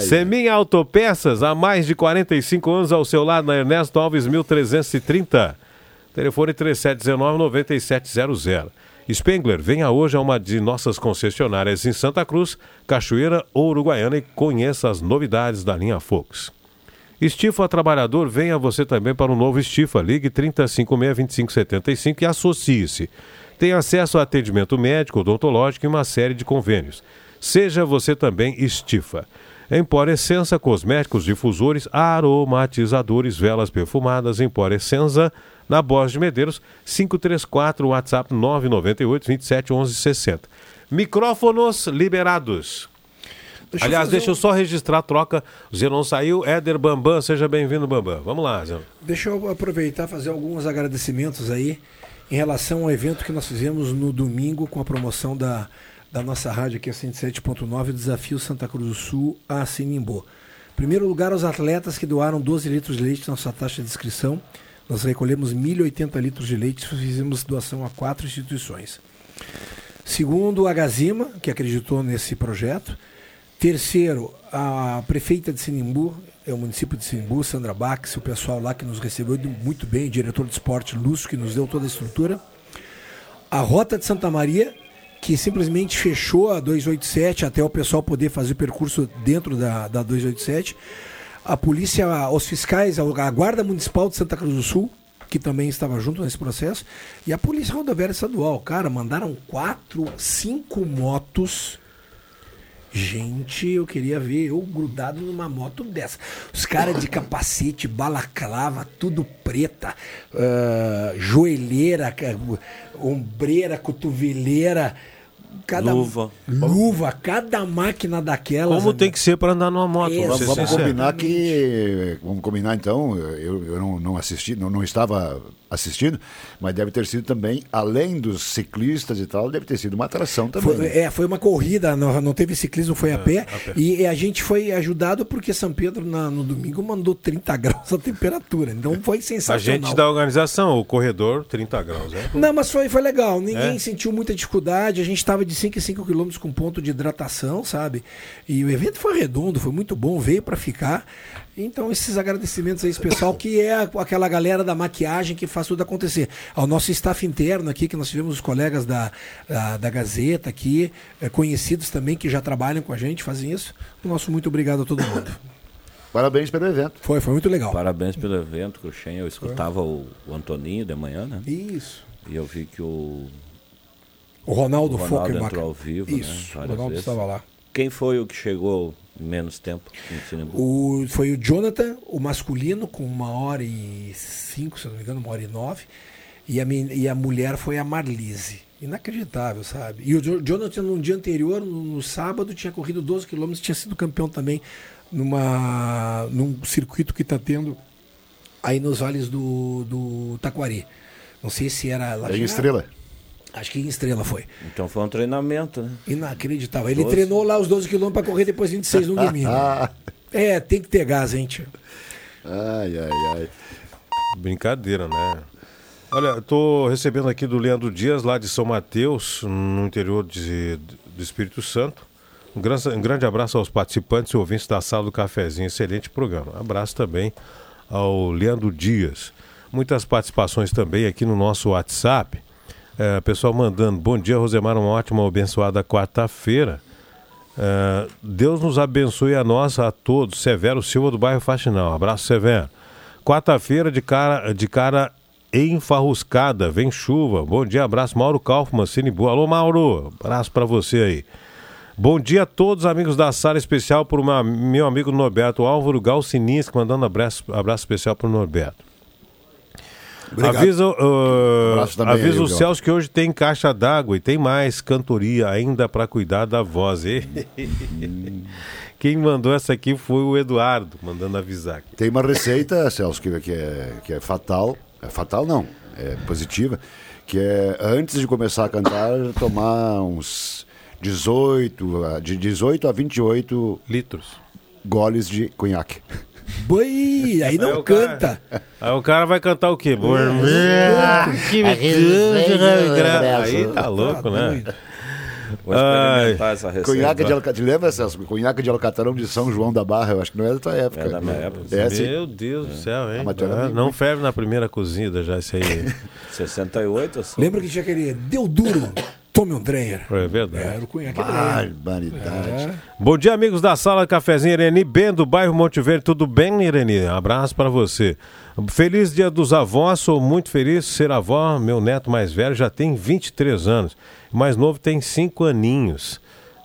S2: Semin Autopeças, há mais de 45 anos ao seu lado, na Ernesto Alves 1330. Telefone 3719-9700. Spengler, venha hoje a uma de nossas concessionárias em Santa Cruz, Cachoeira ou Uruguaiana e conheça as novidades da linha Fox. Estifa Trabalhador, venha você também para o novo Estifa. Ligue 3056-2575 e associe-se. Tem acesso a atendimento médico, odontológico e uma série de convênios. Seja você também Estifa. Empor Essença, cosméticos, difusores, aromatizadores, velas perfumadas, Empor Essença, na Borges de Medeiros, 534, WhatsApp 998 27 11 60. Micrófonos liberados.
S4: Deixa eu
S2: Aliás,
S4: fazer
S2: deixa eu só registrar a troca. O Zenon saiu, Éder Bambam, seja bem-vindo, Bambam. Vamos lá, Zenon.
S4: Deixa eu aproveitar e fazer alguns agradecimentos aí em relação ao evento que nós fizemos no domingo com a promoção da, da nossa rádio aqui, a 107.9, Desafio Santa Cruz do Sul a Sinimbu. Primeiro lugar, os atletas que doaram 12 litros de leite na sua taxa de inscrição. Nós recolhemos 1.080 litros de leite e fizemos doação a quatro instituições. Segundo, a Gazima, que acreditou nesse projeto. Terceiro, a prefeita de Sinimbu, é o município de Sinimbu, Sandra Bax, o pessoal lá que nos recebeu muito bem, o diretor de esporte Lúcio, que nos deu toda a estrutura. A Rota de Santa Maria, que simplesmente fechou a 287 até o pessoal poder fazer o percurso dentro da, da 287. A polícia, os fiscais, a Guarda Municipal de Santa Cruz do Sul, que também estava junto nesse processo, e a Polícia Rodoviária Estadual. Cara, mandaram quatro, cinco motos. Gente, eu queria ver eu grudado numa moto dessa. Os caras de capacete, balaclava, tudo preta, ah, joelheira, ombreira, cotoveleira. Cada,
S10: Luva.
S4: Luva, cada máquina daquelas.
S2: Como tem que ser para andar numa moto?
S4: É,
S2: vamos
S5: Vamos, combinar que. Vamos combinar então. Eu, eu não, não assisti, não, não estava assistindo, mas deve ter sido também, além dos ciclistas e tal, deve ter sido uma atração também.
S4: Foi,
S5: né?
S4: é, foi uma corrida, não, não teve ciclismo, foi a, pé,
S5: a pé.
S4: E a gente foi ajudado porque São Pedro na- no domingo mandou 30 graus a temperatura. Então foi
S2: A
S4: sensacional.
S2: gente da organização, o corredor, 30 graus, né?
S4: Não, mas foi, foi legal. Ninguém
S2: É?
S4: sentiu muita dificuldade. A gente estava prova de 5 e 5 quilômetros com ponto de hidratação, sabe? E o evento foi redondo, foi muito bom, veio para ficar. Então, esses agradecimentos a esse pessoal, que é aquela galera da maquiagem que faz tudo acontecer. Ao nosso staff interno aqui, que nós tivemos os colegas da, da, da Gazeta aqui, eh, conhecidos também que já trabalham com a gente, fazem isso. O nosso muito obrigado a todo mundo.
S5: Parabéns pelo evento.
S4: Foi, foi muito legal.
S10: Parabéns pelo evento, Cruxem. Eu escutava o, o Antoninho de manhã, né?
S4: Isso.
S10: E eu vi que o.
S4: O Ronaldo
S10: o
S4: Fokker
S10: entrou ao vivo,
S4: Isso,
S10: né?
S4: o Ronaldo
S10: vezes.
S4: estava lá.
S10: Quem foi o que chegou em menos tempo em Sinimbu?
S4: O, foi o Jonathan, o masculino, com uma hora e cinco, se não me engano, uma hora e nove. E a, men- e a mulher foi a Marlise. Inacreditável, sabe? E o Jo- Jonathan, no dia anterior, no, no sábado, tinha corrido 12 quilômetros, tinha sido campeão também numa, num circuito que está tendo aí nos vales do, do Taquari. Não sei se era
S5: É em. Estrela.
S4: Acho que em Estrela foi.
S10: Então foi um treinamento, né?
S4: Inacreditável. Ele
S10: 12.
S4: treinou lá os 12 quilômetros para correr depois 26 no domingo. é, tem que ter gás, hein, tio?
S5: Ai, ai, ai.
S2: Brincadeira, né? Olha, eu tô recebendo aqui do Leandro Dias, lá de São Mateus, no interior de, do Espírito Santo. Um grande, um grande abraço aos participantes e ouvintes da sala do cafezinho. Excelente programa. Abraço também ao Leandro Dias. Muitas participações também aqui no nosso WhatsApp. É, pessoal mandando, bom dia, Rosemar, uma ótima, abençoada quarta-feira. É, Deus nos abençoe a nós, a todos. Severo Silva do bairro Faxinal. Abraço, Severo. Quarta-feira de cara, de cara enfarruscada, vem chuva. Bom dia, abraço, Mauro Kaufmann, Boa. Alô, Mauro, abraço pra você aí. Bom dia a todos, amigos da sala especial, por uma- meu amigo Norberto Álvaro Galcininski, mandando abraço, abraço especial pro Norberto.
S5: Obrigado.
S2: Avisa, uh, avisa
S5: aí,
S2: o. Celso que hoje tem caixa d'água e tem mais cantoria ainda para cuidar da voz. Quem mandou essa aqui foi o Eduardo, mandando avisar. aqui.
S5: Tem uma receita, Celso, que, que é, que é fatal. É fatal não, é positiva. Que é antes de começar a cantar, tomar uns 18, a- de 18 a 28
S2: litros.
S5: Goles de conhaque.
S4: Boi, aí não
S2: Aí o cara-
S4: canta.
S2: Aí o cara vai cantar o quê? Que me Aí tá louco, né?
S10: Vou experimentar essa receita.
S5: Conhaque de Alcatarão. Lembra, Celso? Conhaque de Alcatarão de São João da Barra. Eu acho que não é da tua época.
S10: É da minha época.
S5: É, sim.
S2: Meu Deus do céu, hein?
S5: Ah,
S2: Ah, não ferve na primeira cozida já isso aí.
S10: 68, assim.
S4: Lembra que tinha aquele deu duro, tome um Dreyer.
S2: É verdade.
S4: Era o cunhaque.
S5: Barbaridade.
S2: Bom dia, amigos da sala Cafezinho Irene Ben, do bairro Monte Verde. Tudo bem, Irene? Abraço para você. Feliz dia dos avós, sou muito feliz de ser avó. Meu neto mais velho já tem 23 anos. O mais novo tem 5 aninhos.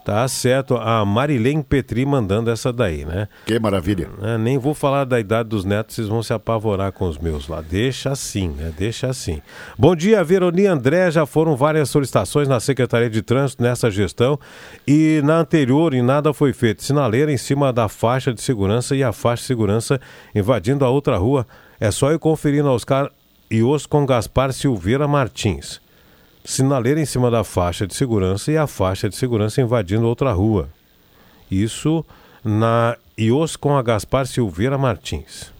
S2: Tá certo, a Marilene Petri mandando essa daí, né?
S5: Que maravilha.
S2: É, nem vou falar da idade dos netos, vocês vão se apavorar com os meus lá. Deixa assim, né? Deixa assim. Bom dia, Veroni e André. Já foram várias solicitações na Secretaria de Trânsito nessa gestão e na anterior e nada foi feito. Sinaleira em cima da faixa de segurança e a faixa de segurança invadindo a outra rua. É só ir conferir na Oscar e os com Gaspar Silveira Martins. Sinaleira em cima da faixa de segurança e a faixa de segurança invadindo outra rua. Isso na IOS com a Gaspar Silveira Martins.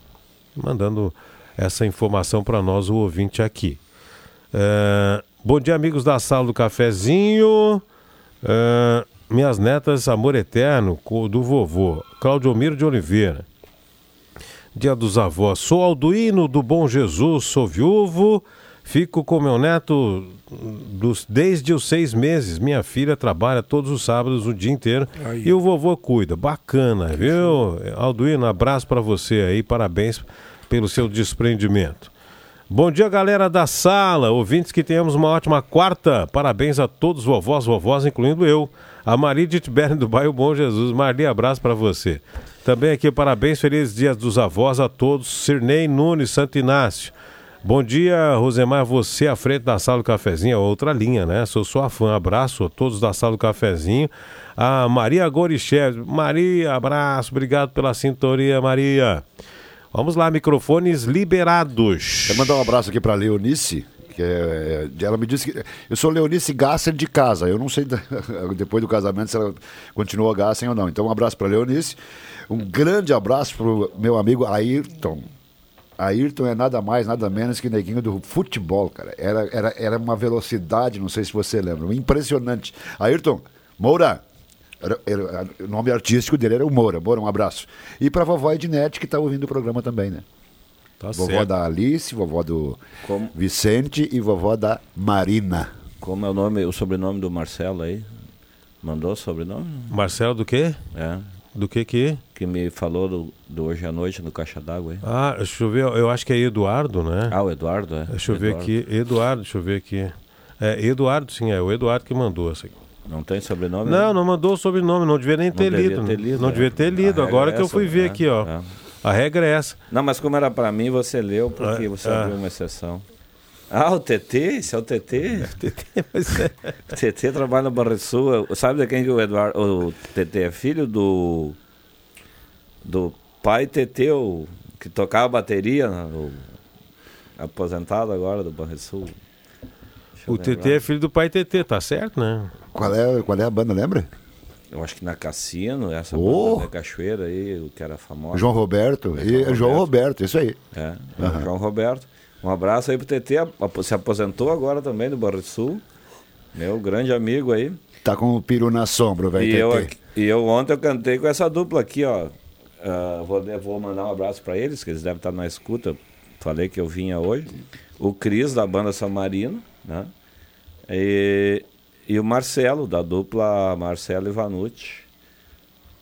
S2: Mandando essa informação para nós, o ouvinte aqui. É, bom dia, amigos da sala do cafezinho. É, minhas netas, amor eterno, do vovô, Claudio Miro de Oliveira. Dia dos avós. Sou Alduíno do Bom Jesus, sou viúvo. Fico com meu neto dos, desde os seis meses. Minha filha trabalha todos os sábados o dia inteiro
S4: Aí.
S2: e o vovô cuida. Bacana, viu? Alduíno, abraço para você aí. Parabéns pelo seu desprendimento. Bom dia, galera da sala. Ouvintes que tenhamos uma ótima quarta. Parabéns a todos, vovós, vovós, incluindo eu. A Maria de Tibério do bairro Bom Jesus. Marli, abraço para você. Também aqui, parabéns, felizes dias dos avós a todos. Sirnei Nunes, Santo Inácio. Bom dia, Rosemar, você à frente da sala do cafezinho, é outra linha, né? Sou sua fã, abraço a todos da sala do cafezinho. A Maria Gorichev, Maria, abraço, obrigado pela sintonia, Maria. Vamos lá, microfones liberados.
S5: Quero mandar um abraço aqui para Leonice. Que é, é, ela me disse que. Eu sou Leonice Gasser de casa. Eu não sei depois do casamento se ela continuou Gassen ou não. Então, um abraço para Leonice. Um grande abraço para o meu amigo Ayrton. Ayrton é nada mais, nada menos que neguinho do futebol, cara. Era, era, era uma velocidade, não sei se você lembra, impressionante. Ayrton, Moura. Era, era- o nome artístico dele era o Moura. Moura, um abraço. E pra vovó Ednete, que tá ouvindo o programa também, né?
S2: Tá
S5: vovó
S10: certo.
S5: da Alice, vovó do Vicente e vovó da Marina.
S10: Como é o nome, o sobrenome do Marcelo aí? Mandou o sobrenome?
S2: Marcelo do quê?
S10: É.
S2: Do que que?
S10: Que me falou do, do hoje à noite no Caixa d'Água aí.
S2: Ah, deixa eu ver, eu acho que é Eduardo, né?
S10: Ah, o Eduardo, é.
S2: Deixa eu ver
S10: Eduardo.
S2: aqui, Eduardo, deixa eu ver aqui. É, Eduardo, sim, é o Eduardo que mandou essa aqui.
S10: Não tem sobrenome?
S2: Não, não mandou o sobrenome, não devia nem
S10: Não
S2: ter
S10: devia
S2: lido.
S10: ter
S2: né?
S10: lido,
S2: não
S10: é.
S2: devia ter lido, agora
S10: é
S2: que eu fui ver
S10: né?
S2: aqui, ó.
S10: É.
S2: A regra é essa.
S10: Não, mas como era pra mim, você leu porque
S2: Ah,
S10: você
S2: ah.
S10: abriu uma exceção. Ah, o TT? Esse é o TT?
S2: TT, pois é.
S10: O TT trabalha no Barresul. Sabe de quem que o Eduardo. O TT é filho do. Do pai TT, o, que tocava bateria, né, o aposentado agora do eu
S2: O TT é filho do pai TT, tá certo, né?
S5: Qual é, qual é a banda, lembra?
S10: Eu acho que na Cassino, essa
S5: Oh!
S10: banda da Cachoeira aí, o que era famosa.
S5: João Roberto. E João Roberto, isso aí.
S10: É,
S5: Aham.
S10: João Roberto. Um abraço aí pro TT, se aposentou agora também do Barro Sul. Meu grande amigo aí.
S5: Tá com o peru na sombra, velho.
S10: E eu, e eu ontem eu cantei com essa dupla aqui, ó. Ah, vou, vou mandar um abraço para eles, que eles devem estar na escuta. Falei que eu vinha hoje. O Cris, da banda San Marino, né? E, e o Marcelo, da dupla Marcelo e Vanucci.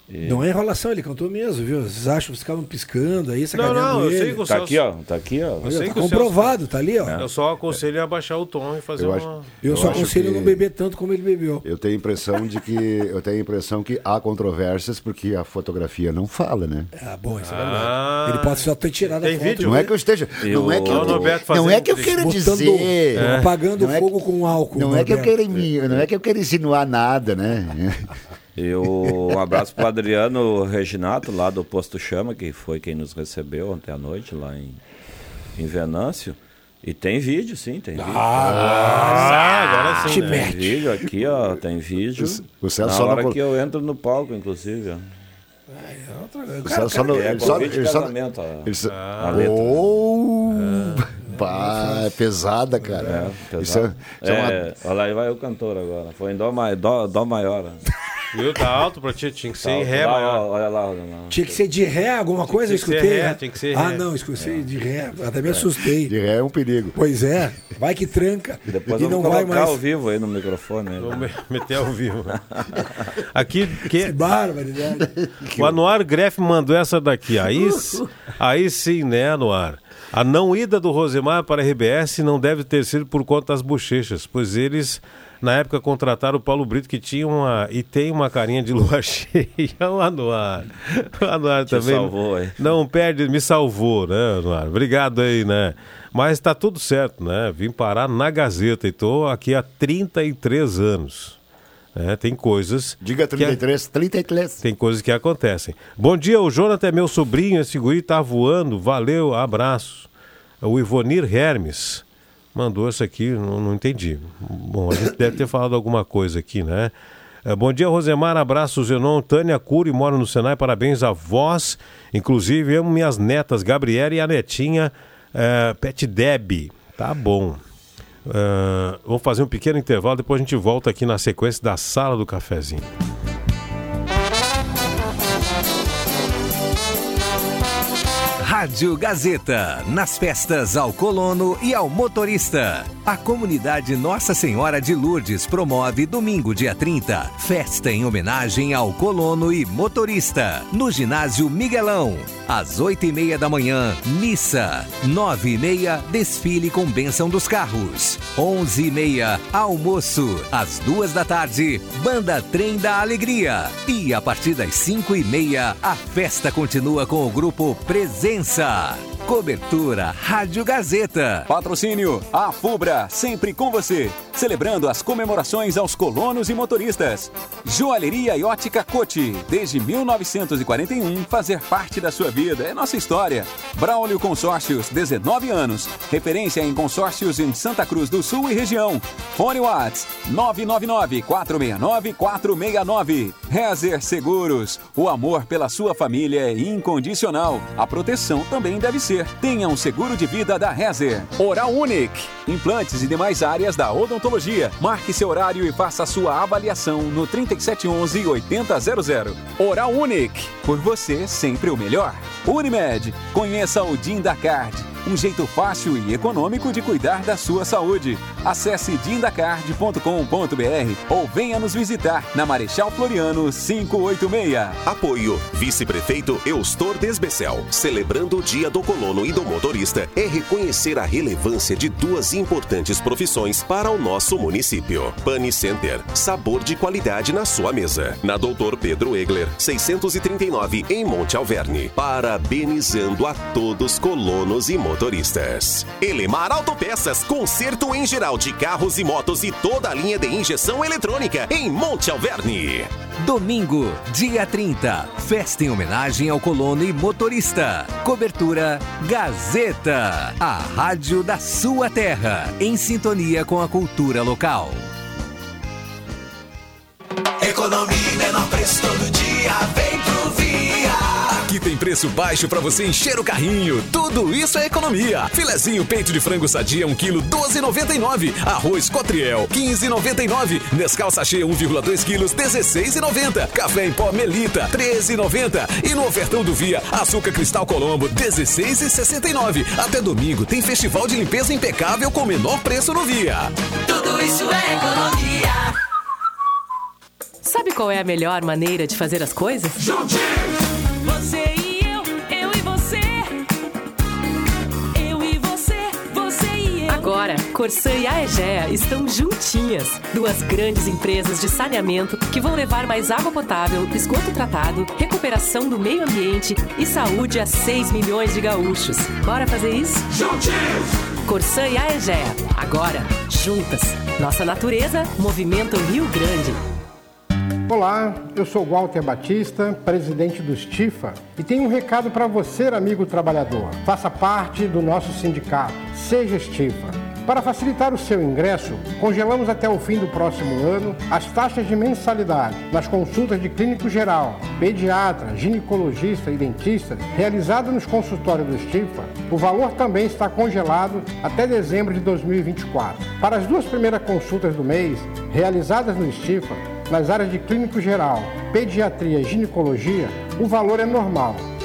S10: E-
S4: Não é enrolação, ele cantou mesmo, viu? Vocês acham que ficavam piscando aí,
S2: Não,
S4: sacaneando
S2: não, eu
S4: ele.
S2: sei que o
S10: Tá
S2: Celso-
S10: aqui, ó. Tá aqui, ó.
S2: Eu sei
S4: tá
S2: que o Celso-
S4: comprovado, tá ali, ó.
S2: Eu só aconselho a baixar o tom e fazer
S5: Eu
S2: uma...
S5: acho-
S4: Eu, só aconselho
S5: que-
S4: não beber tanto como ele bebeu.
S5: Eu tenho a impressão de que eu tenho a impressão que há controvérsias porque a fotografia não fala, né?
S4: Ah, bom, isso é
S2: Ah.
S4: verdade. Ele pode só ter tirado
S2: Tem
S4: a foto.
S2: vídeo?
S5: Não é que eu esteja, não é que eu, não
S2: fazendo
S5: é que eu queira dizer,
S4: apagando
S5: Não é
S4: fogo com álcool.
S5: não é que eu queira não é que eu queira insinuar nada, né?
S10: E o- um abraço pro Adriano Reginato, lá do Posto Chama, que foi quem nos recebeu ontem à noite, lá em, em Venâncio. E tem vídeo, sim, tem vídeo.
S2: Ah, agora sim.
S4: Te
S2: né?
S10: Tem vídeo aqui, ó, tem vídeo.
S5: O Celso
S10: Na
S5: só não
S10: hora
S5: colo-
S10: que eu entro no palco, inclusive. ó.
S5: O Celso só não-
S10: É
S5: ele só-
S10: convite de
S5: ele só-
S10: casamento, ó.
S5: ele só-
S10: A letra.
S5: Oh! Pá, é pesada, cara.
S10: É,
S5: Isso é-
S10: pesado.
S5: isso é uma-
S10: É, olha lá, vai o cantor agora. Foi em dó, dó, dó maior.
S2: Viu? Tá alto pra ti, tinha que ser em
S10: Tá,
S2: ré
S10: lá,
S2: maior.
S10: ó, Olha lá, olha lá.
S4: Tinha que ser de ré, alguma coisa? Eu
S2: tinha que ser
S4: escutei.
S2: ré,
S4: né?
S2: tinha que ser
S4: Ah,
S2: ré.
S4: não, escutei de ré. Até me assustei.
S5: De ré é um perigo.
S4: Pois é, vai que tranca.
S10: Depois
S4: e
S10: eu
S4: não
S10: vou
S4: vai
S10: colocar
S4: mais.
S10: ao vivo aí no microfone. né?
S2: Vamos me- meter ao vivo. Aqui,
S4: Que
S2: que,
S4: barbaridade.
S2: o Anuar Greff mandou essa daqui. Aí, aí sim, né, Anuar? A não ida do Rosemar para a RBS não deve ter sido por conta das bochechas, pois eles, na época, contrataram o Paulo Brito, que tinha uma. e tem uma carinha de lua cheia. O Anuar. O Anuar
S10: Te
S2: também.
S10: salvou aí.
S2: Não perde, me salvou, né, Anuar? Obrigado aí, né? Mas tá tudo certo, né? Vim parar na Gazeta e tô aqui há 33 anos. né? tem coisas.
S5: Diga
S2: que-
S5: 33, 33.
S2: tem coisas que acontecem. Bom dia, o Jonathan é meu sobrinho, esse guri tá voando, valeu, abraço. O Ivonir Hermes mandou essa aqui, não, não entendi. Bom, a gente deve ter falado alguma coisa aqui, né? É, bom dia, Rosemar, abraço, Zenon, Tânia Cury, moro no Senai, parabéns a vós. Inclusive, amo minhas netas, Gabriela e a netinha é, Pet Deb. Tá bom. É, vou fazer um pequeno intervalo, depois a gente volta aqui na sequência da Sala do Cafezinho.
S18: Rádio Gazeta, nas festas ao colono e ao motorista. A comunidade Nossa Senhora de Lourdes promove domingo, dia 30, festa em homenagem ao colono e motorista, no ginásio Miguelão. Às oito e meia da manhã, missa. Nove e meia, desfile com bênção dos carros. Onze e meia, almoço. Às duas da tarde, banda Trem da Alegria. E a partir das cinco e meia, a festa continua com o grupo Presença pensar. Cobertura Rádio Gazeta.
S6: Patrocínio A Fubra, sempre com você. Celebrando as comemorações aos colonos e motoristas. Joalheria e ótica Cote. Desde 1941, fazer parte da sua vida é nossa história. Braulio Consórcios, 19 anos. Referência em consórcios em Santa Cruz do Sul e região. Fone Whats 999-469-469. Rezer Seguros. O amor pela sua família é incondicional. A proteção também deve ser. Acontecer, tenha um seguro de vida da Rezer. Oral Unique. Implantes e demais áreas da odontologia. Marque seu horário e faça sua avaliação no 3711-8000. Oral Unique. Por você, sempre o melhor. Unimed. Conheça o DIN da Card. Um jeito fácil e econômico de cuidar da sua saúde. Acesse dindacard.com.br ou venha nos visitar na Marechal Floriano 586.
S19: Apoio Vice-Prefeito Eustor Desbecel. Celebrando o Dia do Colono e do Motorista é reconhecer a relevância de duas importantes profissões para o nosso município. Pani Center, sabor de qualidade na sua mesa. Na Doutor Pedro Egler, 639 em Monte Alverne. Parabenizando a todos colonos e motoristas. Elemar Autopeças, conserto em geral de carros e motos e toda a linha de injeção eletrônica em Monte Alverne.
S18: Domingo, dia 30. Festa em homenagem ao colono e motorista. Cobertura Gazeta, a rádio da sua terra, em sintonia com a cultura local.
S20: Economia e menor preço todo dia, vem pro.
S21: Aqui tem preço baixo pra você encher o carrinho. Tudo isso é economia. Filezinho peito de frango sadia 1 kg 12,99. Arroz Cotriel 15,99. Nescau sachê 1,2 kg 16,90. Café em pó Melita 13,90. E no ofertão do Via, açúcar cristal Colombo 16,69. Até domingo tem festival de limpeza impecável com o menor preço no Via.
S20: Tudo isso é economia.
S22: Sabe qual é a melhor maneira de fazer as coisas?
S15: Você
S22: Corsã e a Egea estão juntinhas. Duas grandes empresas de saneamento que vão levar mais água potável, esgoto tratado, recuperação do meio ambiente e saúde a 6 milhões de gaúchos. Bora fazer isso?
S15: Juntinhos!
S22: Corsã e a Egea. Agora, juntas. Nossa natureza movimenta o Rio Grande.
S23: Olá, eu sou Walter Batista, presidente do Stifa, e tenho um recado para você, amigo trabalhador. Faça parte do nosso sindicato. Seja Stifa. Para facilitar o seu ingresso, congelamos até o fim do próximo ano as taxas de mensalidade nas consultas de clínico geral, pediatra, ginecologista e dentista realizadas nos consultórios do Stifa. O valor também está congelado até dezembro de 2024. Para as duas primeiras consultas do mês, realizadas no Stifa, nas áreas de clínico geral, pediatria e ginecologia, o valor é normal.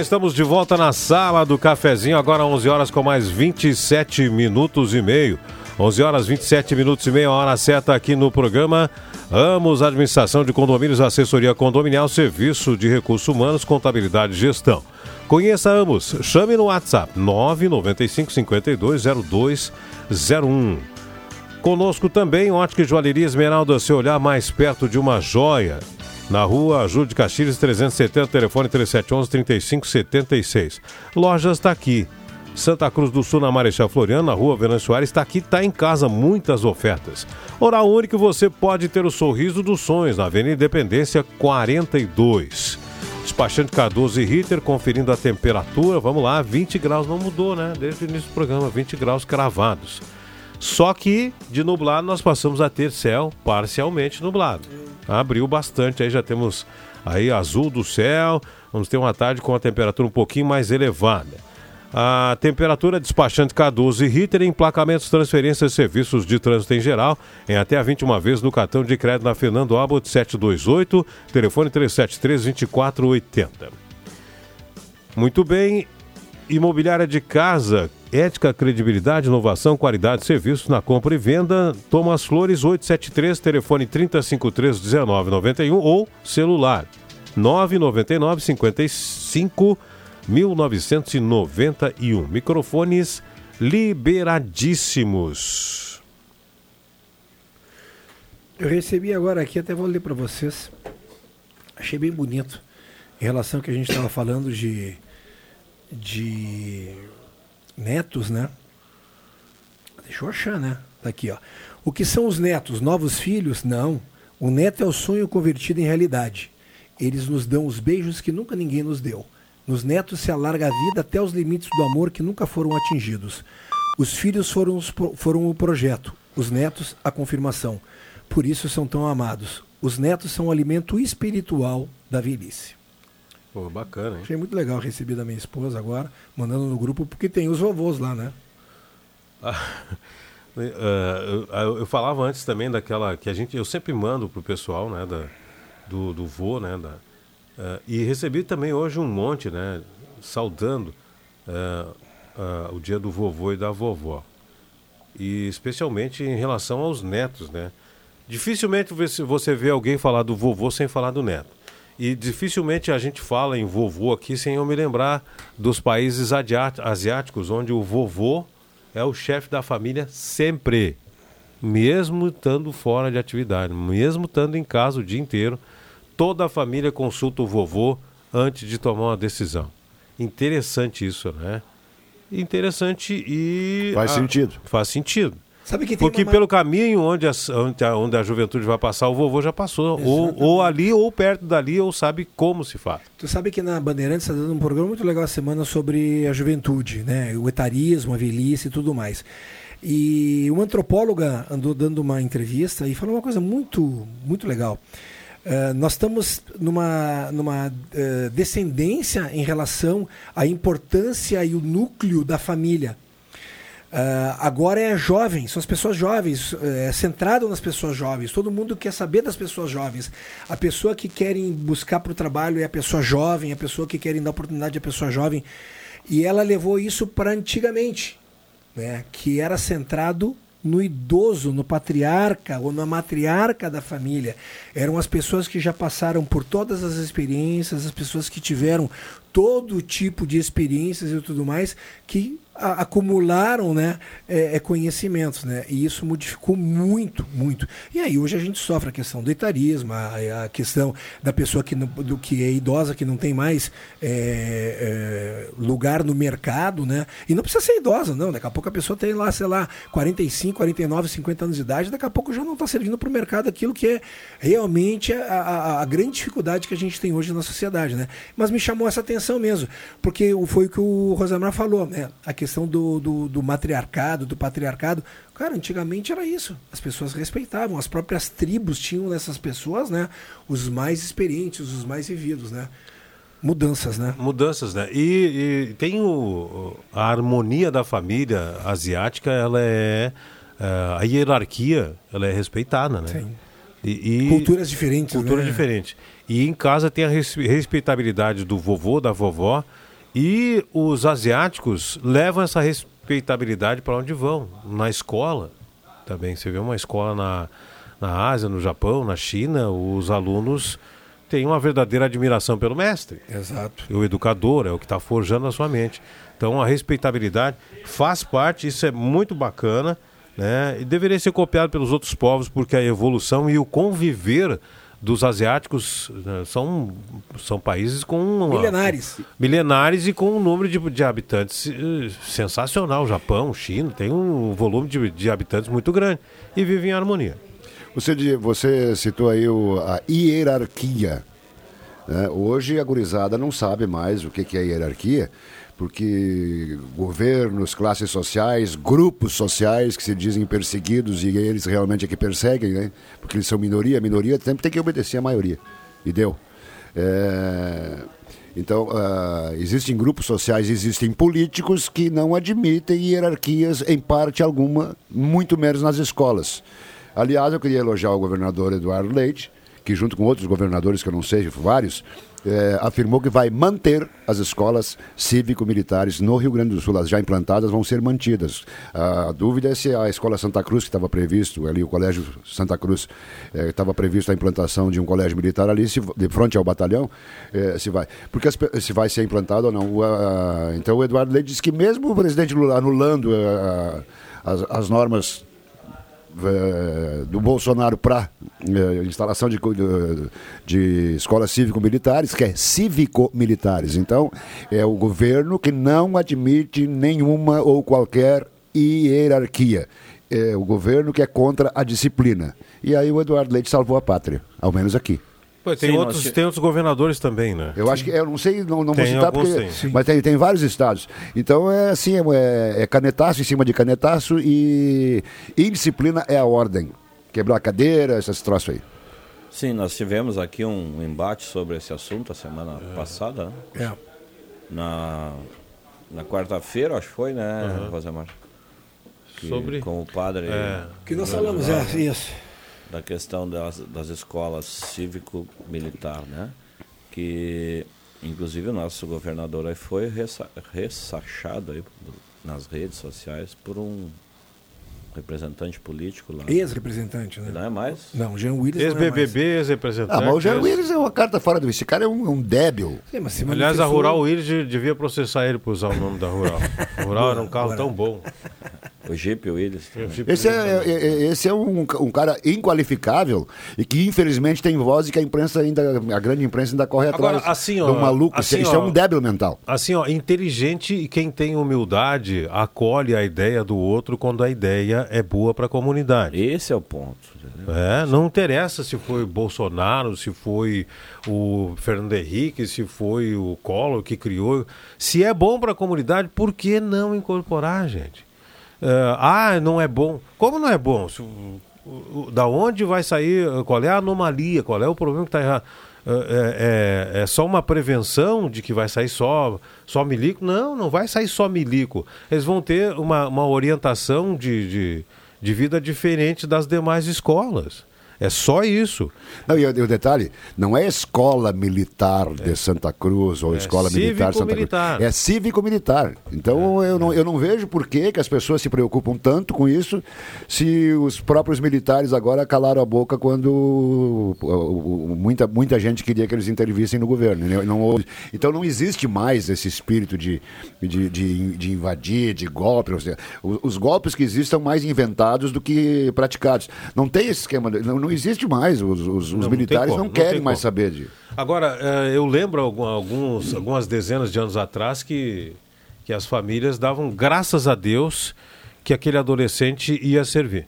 S2: Estamos de volta na sala do cafezinho, agora 11 horas com mais 27 minutos e meio. 11 horas 27 minutos e meio, hora certa aqui no programa. Amos Administração de Condomínios, Assessoria Condominial, Serviço de Recursos Humanos, Contabilidade e Gestão. Conheça Amos, chame no WhatsApp 995 52 0201. Conosco também, Ótica e Joalheria Esmeralda, seu olhar mais perto de uma joia. Na rua Júlio de Castilhos, 370, telefone 3711-3576. Lojas está aqui. Santa Cruz do Sul, na Marechal Floriano, na rua Venâncio Soares, está aqui, está em casa, muitas ofertas. Oral Único, você pode ter o sorriso dos sonhos, na Avenida Independência 42. Despachante Cardoso e Ritter, conferindo a temperatura. Vamos lá, 20 graus não mudou, né? Desde o início do programa, 20 graus cravados. Só que de nublado nós passamos a ter céu parcialmente nublado. Abriu bastante, aí já temos aí azul do céu. Vamos ter uma tarde com a temperatura um pouquinho mais elevada. A temperatura despachante K12 Ritter, emplacamentos, transferências, serviços de trânsito em geral, em até 21 vezes no cartão de crédito na Fernando Abbott 728, telefone 373-2480. Muito bem, imobiliária de casa, ética, credibilidade, inovação, qualidade de serviços na compra e venda. Thomas Flores 873, telefone 3053-1991 ou celular 999 55 1991. Microfones liberadíssimos.
S4: Eu recebi agora aqui, até vou ler para vocês. Achei bem bonito. Em relação ao que a gente estava falando de, de netos, né? Deixa eu achar, né? Tá aqui, ó. O que são os netos? Novos filhos? Não. O neto é o sonho convertido em realidade. Eles nos dão os beijos que nunca ninguém nos deu. Nos netos se alarga a vida até os limites do amor que nunca foram atingidos. Os filhos foram, os, foram o projeto, os netos a confirmação. Por isso são tão amados. Os netos são o alimento espiritual da velhice.
S2: Pô, bacana, hein?
S4: Achei muito legal receber da minha esposa agora, mandando no grupo, porque tem os vovôs lá, né?
S2: Ah, uh, eu, eu, falava antes também daquela que a gente eu sempre mando pro pessoal, né, da, do, do vô, né, da, uh, e recebi também hoje um monte, né, saudando uh, o dia do vovô e da vovó e especialmente em relação aos netos, né? Dificilmente você vê alguém falar do vovô sem falar do neto. E dificilmente a gente fala em vovô aqui sem eu me lembrar dos países asiáticos, onde o vovô é o chefe da família sempre. Mesmo estando fora de atividade, mesmo estando em casa o dia inteiro, toda a família consulta o vovô antes de tomar uma decisão. Interessante isso, né? Interessante e.
S5: Faz
S2: a...
S5: sentido.
S2: Faz sentido.
S4: Sabe que
S2: Porque
S4: uma...
S2: pelo caminho onde a, onde, a, onde a juventude vai passar, o vovô já passou. Ou, ou, ali, ou perto dali, ou sabe como se faz.
S4: Tu sabe que na Bandeirantes está dando um programa muito legal a semana sobre a juventude, né? O etarismo, a velhice e tudo mais. E uma antropóloga andou dando uma entrevista e falou uma coisa muito, muito legal. Uh, nós estamos numa, numa uh, descendência em relação à importância e o núcleo da família. Uh, agora é jovem, são as pessoas jovens, é centrado nas pessoas jovens. Todo mundo quer saber das pessoas jovens. A pessoa que querem buscar para o trabalho é a pessoa jovem, a pessoa que querem dar oportunidade é a pessoa jovem. E ela levou isso para antigamente, né, que era centrado no idoso, no patriarca ou na matriarca da família. Eram as pessoas que já passaram por todas as experiências, as pessoas que tiveram todo tipo de experiências e tudo mais, que a, acumularam né, é, é, conhecimentos, né? E isso modificou muito, muito. E aí hoje a gente sofre a questão do etarismo, a, a questão da pessoa que, não, do, que é idosa, que não tem mais é, é, lugar no mercado, né? E não precisa ser idosa, não. Daqui a pouco a pessoa tem lá, sei lá, 45, 49, 50 anos de idade, daqui a pouco já não está servindo para o mercado aquilo que é realmente a, a, a, grande dificuldade que a gente tem hoje na sociedade, né? Mas me chamou essa atenção mesmo, porque foi o que o Rosamar falou, né? A questão questão do, do, do, matriarcado, do patriarcado. Cara, antigamente era isso. As pessoas respeitavam, as próprias tribos tinham nessas pessoas, né? Os mais experientes, os mais vividos, né? Mudanças, né?
S2: Mudanças, né? E, e tem o, a harmonia da família asiática, ela é. é a hierarquia, ela é respeitada, né? Sim.
S4: E, e culturas diferentes.
S2: Culturas
S4: né?
S2: diferentes. E em casa tem a respeitabilidade do vovô, da vovó, e os asiáticos levam essa respeitabilidade para onde vão, na escola também. Você vê uma escola na, na Ásia, no Japão, na China, os alunos têm uma verdadeira admiração pelo mestre.
S4: Exato.
S2: O educador é o que está forjando a sua mente. Então a respeitabilidade faz parte, isso é muito bacana, né? E deveria ser copiado pelos outros povos, porque a evolução e o conviver dos asiáticos né, são, são países com uma,
S4: milenares.
S2: milenares e com um número de, de habitantes eh, sensacional. Japão China tem um volume de, de habitantes muito grande e vivem em harmonia.
S5: Você você citou aí o, a hierarquia né? Hoje a gurizada não sabe mais o que, que é hierarquia, porque governos, classes sociais, grupos sociais que se dizem perseguidos e eles realmente é que perseguem, né? porque eles são minoria, minoria sempre tem que obedecer à maioria. E deu. É, Então, ah, existem grupos sociais, existem políticos que não admitem hierarquias em parte alguma, muito menos nas escolas. Aliás, eu queria elogiar o governador Eduardo Leite, que junto com outros governadores, que eu não sei, vários, eh, afirmou que vai manter as escolas cívico-militares no Rio Grande do Sul. As já implantadas vão ser mantidas. A dúvida é se a Escola Santa Cruz, que estava previsto, ali o Colégio Santa Cruz, eh, estava previsto a implantação de um colégio militar ali, se, de frente ao batalhão, eh, se vai. Porque as se vai ser implantado ou não. Ah, então o Eduardo Leite disse que mesmo o presidente Lula anulando ah, as, as normas do Bolsonaro para instalação de, co- de, de escolas cívico-militares, que é cívico-militares. Então, é o governo que não admite nenhuma ou qualquer hierarquia. É o governo que é contra a disciplina. E aí o Eduardo Leite salvou a pátria, ao menos aqui.
S2: Pô, tem,
S5: Sim,
S2: outros,
S5: nós
S2: tem outros governadores também, né?
S5: Eu acho que, eu não sei, não, não vou citar, porque,
S2: tem.
S5: Mas tem, tem vários estados. Então é assim, é, é canetaço em cima de canetaço e indisciplina é a ordem. Quebrar a cadeira, esses troços aí.
S10: Sim, nós tivemos aqui um embate sobre esse assunto a semana passada, né?
S4: É.
S10: Na, na quarta-feira, acho que foi, né,
S2: Aham.
S10: Rosemar? Que,
S2: Sobre-
S10: Com o padre.
S2: É.
S4: Que nós falamos, é, isso.
S10: Da questão das, das escolas cívico-militar, né? Que, inclusive, o nosso governador aí foi ressa, ressachado aí nas redes sociais por um representante político lá.
S4: Ex-representante, né?
S10: Não é mais?
S4: Não, Jean Willis não é.
S2: Ex-BBB, ex-representante.
S5: Ah, mas o Jean
S2: ex-
S5: Willis é uma carta fora do. Esse cara é um, um débil.
S4: Sim, mas
S2: Aliás, a
S4: manifestou-
S2: Rural Willis de- devia processar ele por usar o nome da Rural. A Rural era um carro tão bom.
S10: O Jeep Willis.
S5: Esse é, é- é- esse é um, um cara inqualificável e que infelizmente tem voz e que a imprensa ainda, a grande imprensa ainda corre
S2: Agora,
S5: atrás
S2: assim,
S5: do
S2: ó,
S5: maluco.
S2: assim,
S5: isso é
S2: ó,
S5: um débil mental.
S2: Assim, ó, inteligente e quem tem humildade acolhe a ideia do outro quando a ideia é boa para a comunidade.
S10: Esse é o ponto. entendeu?
S2: É, não interessa se foi Bolsonaro, se foi o Fernando Henrique, se foi o Collor que criou. Se é bom para a comunidade, por que não incorporar, gente? É, ah, não é bom. Como não é bom? Se da onde vai sair? Qual é a anomalia? Qual é o problema que está errado? É, é- é só uma prevenção de que vai sair só, só milico? Não, não vai sair só milico. Eles vão ter uma, uma orientação de, de, de vida diferente das demais escolas. É só isso.
S5: Não, e, o- detalhe, não é escola militar de Santa Cruz ou
S2: É
S5: escola militar de Santa
S2: cívico-militar.
S5: Cruz. É cívico-militar. Então eu, não, eu não vejo por que, que as pessoas se preocupam tanto com isso se os próprios militares agora calaram a boca quando muita, muita gente queria que eles intervissem no governo. né? Não houve- então não existe mais esse espírito de, de, de, de invadir, de golpe. seja, Os, os golpes que existem são mais inventados do que praticados. Não tem esse esquema, de- não, não existe mais. Os, os- os
S2: Não,
S5: militares
S2: como,
S5: não,
S2: não
S5: querem mais
S2: como.
S5: saber de.
S2: Agora, eh, eu lembro alguns, algumas dezenas de anos atrás que, que as famílias davam graças a Deus que aquele adolescente ia servir.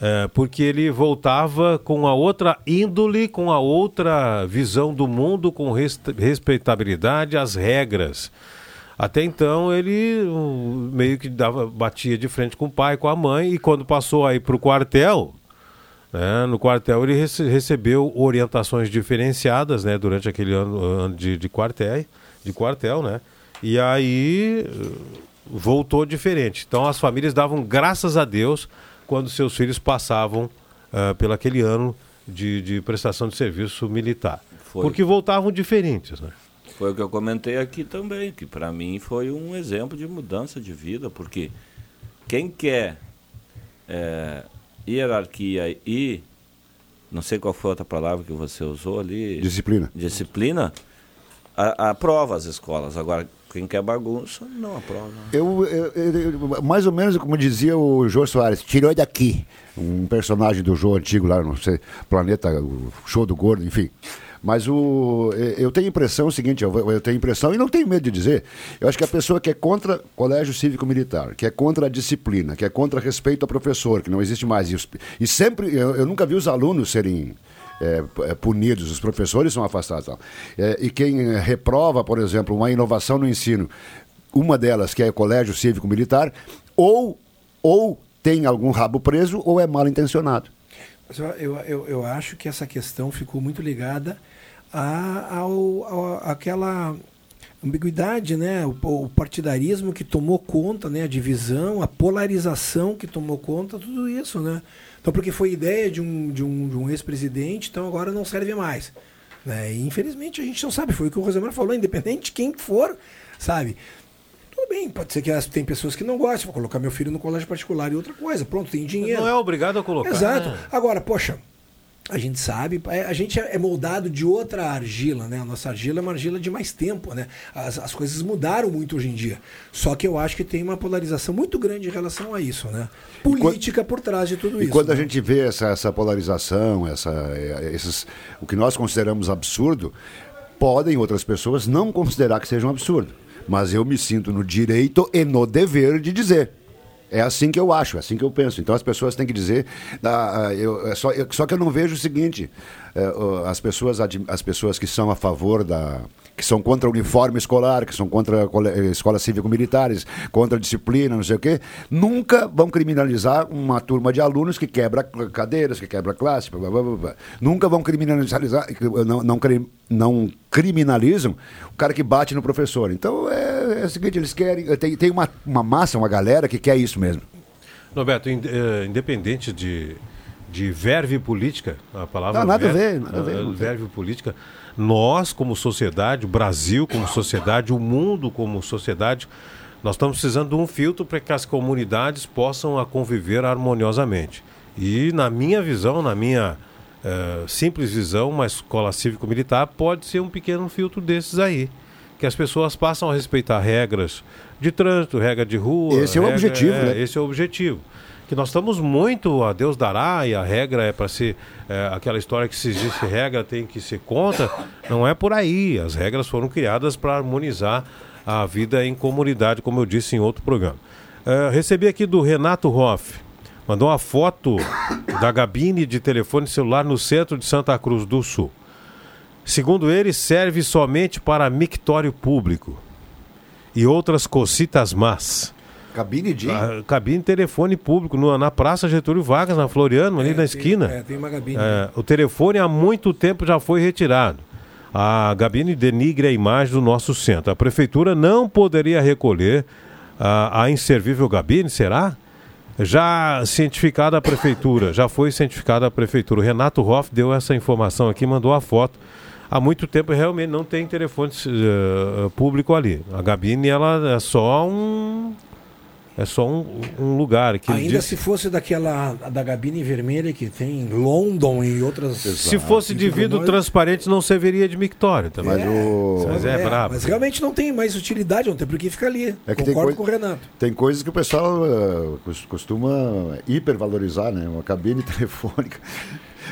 S2: Eh, porque ele voltava com a outra índole, com a outra visão do mundo, com res- respeitabilidade às regras. Até então ele meio que dava, batia de frente com o pai, com a mãe, e quando passou aí para o quartel, né, no quartel ele rece- recebeu orientações diferenciadas né, durante aquele ano, ano de, de quartel, de quartel, né? E aí uh, voltou diferente. Então as famílias davam graças a Deus quando seus filhos passavam uh, pelo aquele ano de, de prestação de serviço militar.
S10: Foi.
S2: Porque voltavam diferentes, né?
S10: Foi o que eu comentei aqui também, que para mim foi um exemplo de mudança de vida, porque quem quer é, hierarquia e não sei qual foi a outra palavra que você usou ali.
S5: Disciplina.
S10: Disciplina, a- aprova as escolas. Agora, quem quer bagunça, não aprova.
S5: Eu, eu- eu- mais ou menos como dizia o Jô Soares, tirou daqui. Um personagem do Jô antigo lá, não sei, Planeta, o Show do Gordo, enfim. Mas o, eu tenho impressão o seguinte, eu, tenho impressão, e não tenho medo de dizer, eu acho que a pessoa que é contra colégio cívico-militar, que é contra a disciplina, que é contra respeito ao professor, que não existe mais, os- e sempre, eu, eu nunca vi os alunos serem é, é, punidos, os professores são afastados. É, e quem é, reprova, por exemplo, uma inovação no ensino, uma delas que é colégio cívico-militar, ou, ou tem algum rabo preso ou é mal intencionado.
S4: Eu, eu, eu acho que essa questão ficou muito ligada a, ao, ao- àquela ambiguidade, né? O, o partidarismo que tomou conta, né? A divisão, a polarização que tomou conta, tudo isso, né? Então, porque foi ideia de um, de um, de um ex-presidente, então agora não serve mais. Né? E, infelizmente a gente não sabe, foi o que o Rosemar falou, independente de quem for, sabe? Tudo bem, pode ser que as- tem pessoas que não gostam, vou colocar meu filho no colégio particular e outra coisa, pronto, tem dinheiro.
S2: Não é obrigado a colocar.
S4: Exato.
S2: né?
S4: Agora, poxa, a gente sabe, é, a gente é moldado de outra argila, né? A nossa argila é uma argila de mais tempo, né? As, as coisas mudaram muito hoje em dia. Só que eu acho que tem uma polarização muito grande em relação a isso, né? Política por trás de tudo
S5: E
S4: isso.
S5: quando a
S4: né?
S5: gente vê essa, essa polarização, essa, eh, esses, o que nós consideramos absurdo, podem outras pessoas não considerar que seja um absurdo. Mas eu me sinto no direito e no dever de dizer. É assim que eu acho, é assim que eu penso. Então as pessoas têm que dizer. ah, ah, eu, é só, eu- só que eu não vejo o seguinte: as, pessoas, as pessoas que são a favor da. que são contra o uniforme escolar, que são contra eh, escolas cívico-militares, contra a disciplina, não sei o quê, nunca vão criminalizar uma turma de alunos que quebra cadeiras, que quebra classe, blá, blá, blá, blá. nunca vão criminalizar, não, não, cri- não criminalizam o cara que bate no professor. Então é, é o seguinte, eles querem. Tem, tem uma, uma massa, uma galera que quer isso mesmo.
S2: Roberto, in- eh, independente de, de verve política, a palavra
S5: Não, nada a ver, nada a ver, tem.
S2: verve política, nós como sociedade, o Brasil como sociedade, o mundo como sociedade, nós estamos precisando de um filtro para que as comunidades possam a conviver harmoniosamente. E na minha visão, na minha eh, simples visão, uma escola cívico-militar pode ser um pequeno filtro desses aí. Que as pessoas passam a respeitar regras de trânsito, regra de rua.
S5: Esse é o objetivo,
S2: é,
S5: né?
S2: Esse é o objetivo. Que nós estamos muito a Deus dará e a regra é para ser é, aquela história que se existe regra tem que ser contra. Não é por aí. As regras foram criadas para harmonizar a vida em comunidade, como eu disse em outro programa. É, recebi aqui do Renato Hoff. Mandou uma foto da gabine de telefone celular no centro de Santa Cruz do Sul. Segundo ele, serve somente para mictório público e outras cocitas más.
S5: Cabine de.
S2: Ah, cabine telefone público no- na Praça Getúlio Vargas, na Floriano, ali na esquina.
S4: É, tem uma gabine.
S2: É, o telefone há muito tempo já foi retirado. A gabine denigre a imagem do nosso centro. A prefeitura não poderia recolher a, a inservível gabine, será? Já cientificada a prefeitura, já foi cientificada a prefeitura. O Renato Hoff deu essa informação aqui, mandou a foto. Há muito tempo realmente não tem telefone eh, público ali. A gabine ela é só um é só um, um lugar que
S4: Ainda
S2: disse-
S4: se fosse daquela da gabine vermelha que tem em London e outras.
S2: Se fosse de vidro transparente, não serviria de mictório também.
S5: Mas o-
S2: Mas é, brabo.
S4: Mas realmente não tem mais utilidade, não tem por que ficar ali.
S5: É que tem,
S4: Concordo
S5: coi-
S4: com o Renato.
S5: tem coisas que o pessoal cos- costuma hipervalorizar, né? Uma cabine telefônica.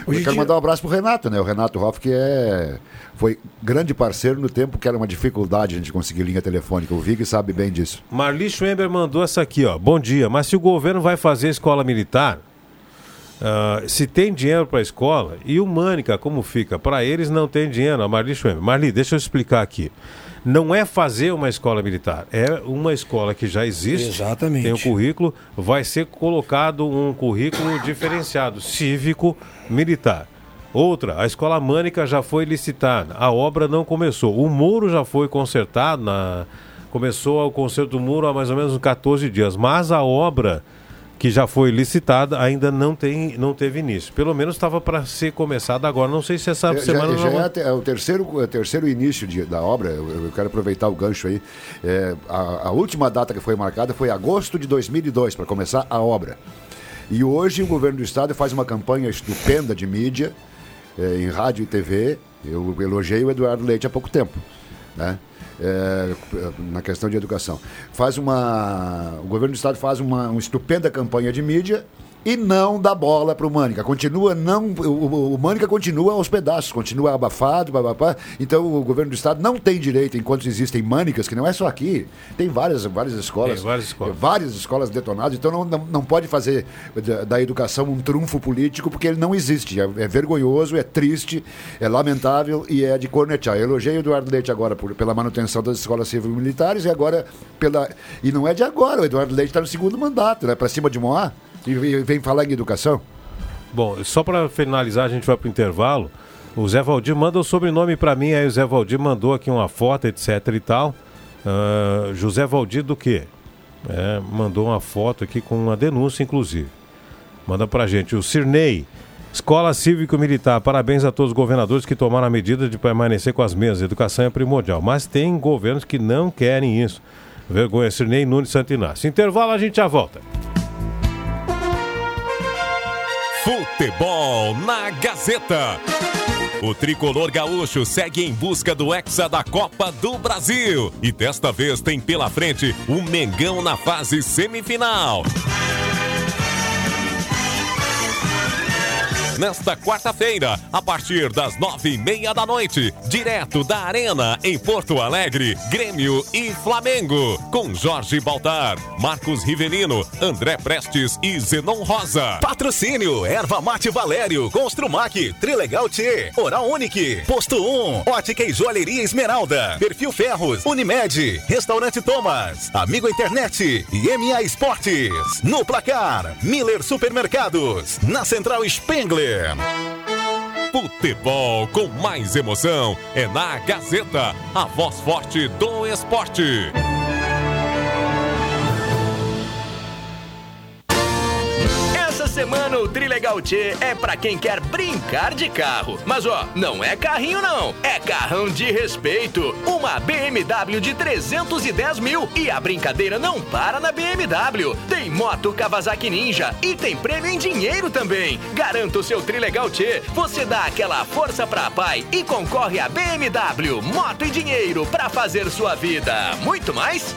S4: Hoje
S5: Eu quero
S4: dia-
S5: mandar um abraço pro Renato, né? O Renato Hoff, que é, foi grande parceiro no tempo que era uma dificuldade a gente conseguir linha telefônica. O Vig sabe bem disso.
S2: Marli Schwember mandou essa aqui, ó. Bom dia, mas se o governo vai fazer escola militar, ah, se tem dinheiro para a escola, e o Mânica, como fica? Para eles não tem dinheiro, a Marli Schwember. Marli, deixa eu explicar aqui. Não é fazer uma escola militar, é uma escola que já existe.
S4: Exatamente.
S2: Tem o currículo, vai ser colocado um currículo diferenciado, cívico, militar. Outra, a escola Mânica já foi licitada, a obra não começou. O muro já foi consertado, na... começou o conserto do muro há mais ou menos uns 14 dias, mas a obra que já foi licitada ainda não, tem, não teve início. Pelo menos estava para ser começada agora. Não sei se essa
S5: É,
S2: semana
S5: já,
S2: não
S5: já é,
S2: vai-
S5: a te- é o terceiro, é terceiro início de- da obra, eu, eu quero aproveitar o gancho aí. É, a, a última data que foi marcada foi agosto de 2002, para começar a obra. E hoje o governo do estado faz uma campanha estupenda de mídia, é, em rádio e TV. Eu elogiei o Eduardo Leite há pouco tempo. Né? É, na questão de educação. Faz uma. O governo do estado faz uma, uma estupenda campanha de mídia e não dá bola para o Mânica. Continua não, o, o, Mânica continua aos pedaços, continua abafado, babapá. Então o governo do estado não tem direito, enquanto existem Mânicas, que não é só aqui, tem várias, várias escolas,
S2: Tem várias escolas.
S5: várias escolas detonadas. Então não, não, não pode fazer da, da educação um trunfo político, porque ele não existe. É, é vergonhoso, é triste, é lamentável e é de cornetear. Eu elogiei o Eduardo Leite agora por, pela manutenção das escolas civil-militares e agora pela. E não é de agora, o Eduardo Leite está no segundo mandato, né? Para cima de Moá e vem falar em educação.
S2: Bom, só para finalizar, a gente vai para o intervalo. O Zé Valdir manda o sobrenome para mim, aí o Zé Valdir mandou aqui uma foto, etc e tal. Ah, José Valdir do quê? É, mandou uma foto aqui com uma denúncia, inclusive. Manda pra gente. O Cirnei, Escola Cívico-Militar. Parabéns a todos os governadores que tomaram a medida de permanecer com as mesmas. Educação é primordial. Mas tem governos que não querem isso. Vergonha, Cirnei Nunes Santinácio. Intervalo, a gente já volta.
S24: Futebol na Gazeta. O tricolor gaúcho segue em busca do Hexa da Copa do Brasil. E desta vez tem pela frente o Mengão na fase semifinal. Nesta quarta-feira, a partir das nove e meia da noite, direto da Arena, em Porto Alegre, Grêmio e Flamengo, com Jorge Baltar, Marcos Rivelino, André Prestes e Zenon Rosa.
S8: Patrocínio, Erva Mate Valério, Construmac, Trilegal T, Oral Unique, Posto 1, Ótica e Joalheria Esmeralda, Perfil Ferros, Unimed, Restaurante Thomas, Amigo Internet e MA Esportes. No placar, Miller Supermercados, na Central Spengler.
S24: Futebol com mais emoção é na Gazeta, a voz forte do esporte.
S6: Semana o Trilegal T é pra quem quer brincar de carro. Mas ó, não é carrinho não, é carrão de respeito. Uma BMW de 310 mil e a brincadeira não para na BMW. Tem moto Kawasaki Ninja e tem prêmio em dinheiro também. Garanta o seu Trilegal T, você dá aquela força pra pai e concorre a BMW, moto e dinheiro pra fazer sua vida. Muito mais?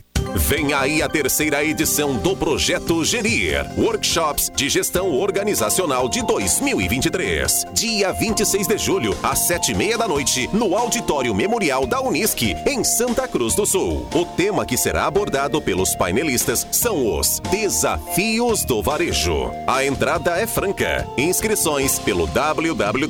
S19: Vem aí a terceira edição do Projeto Gerir, Workshops de Gestão Organizacional de 2023. Dia 26 de julho, às sete e meia da noite, no Auditório Memorial da Unisque, em Santa Cruz do Sul. O tema que será abordado pelos painelistas são os Desafios do Varejo. A entrada é franca. Inscrições pelo www.gas.com.br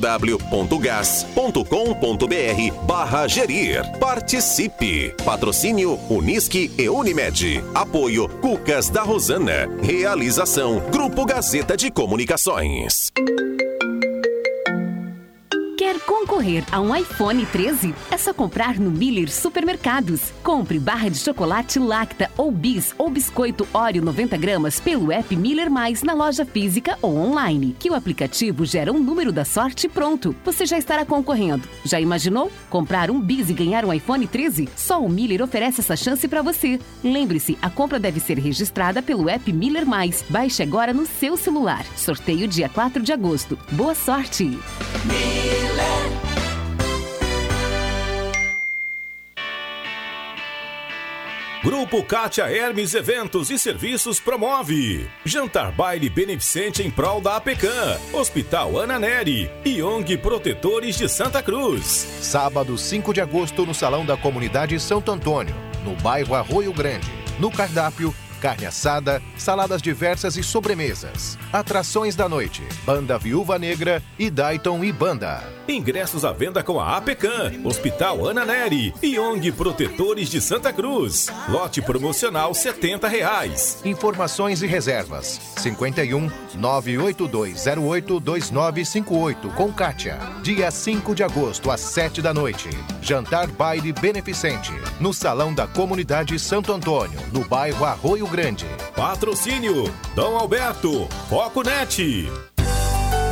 S19: barra gerir. Participe. Patrocínio Unisque e Unimed. Apoio Cucas da Rosana. Realização Grupo Gazeta de Comunicações.
S25: Quer concorrer a um iPhone 13? É só comprar no Miller Supermercados. Compre barra de chocolate Lacta ou Bis ou biscoito Oreo 90 gramas pelo app Miller Mais na loja física ou online, que o aplicativo gera um número da sorte pronto. Você já estará concorrendo. Já imaginou? Comprar um Bis e ganhar um iPhone 13? Só o Miller oferece essa chance para você. Lembre-se, a compra deve ser registrada pelo app Miller Mais. Baixe agora no seu celular. Sorteio dia 4 de agosto. Boa sorte!
S26: Grupo Kátia Hermes Eventos e Serviços promove Jantar Baile Beneficente em prol da APECAM, Hospital Ana Neri e ONG Protetores de Santa Cruz.
S27: Sábado, 5 de agosto, no Salão da Comunidade Santo Antônio, no bairro Arroio Grande. No cardápio, carne assada, saladas diversas e sobremesas. Atrações da noite, Banda Viúva Negra e Dayton e Banda.
S28: Ingressos à venda com a APECAM, Hospital Ana Neri e ONG Protetores de Santa Cruz. Lote promocional 70 reais.
S29: Informações e reservas. 51 98208 2958 com Kátia. Dia 5 de agosto, às 7 da noite. Jantar baile beneficente. No Salão da Comunidade Santo Antônio, no bairro Arroio Grande.
S28: Patrocínio Dom Alberto, Foco Net.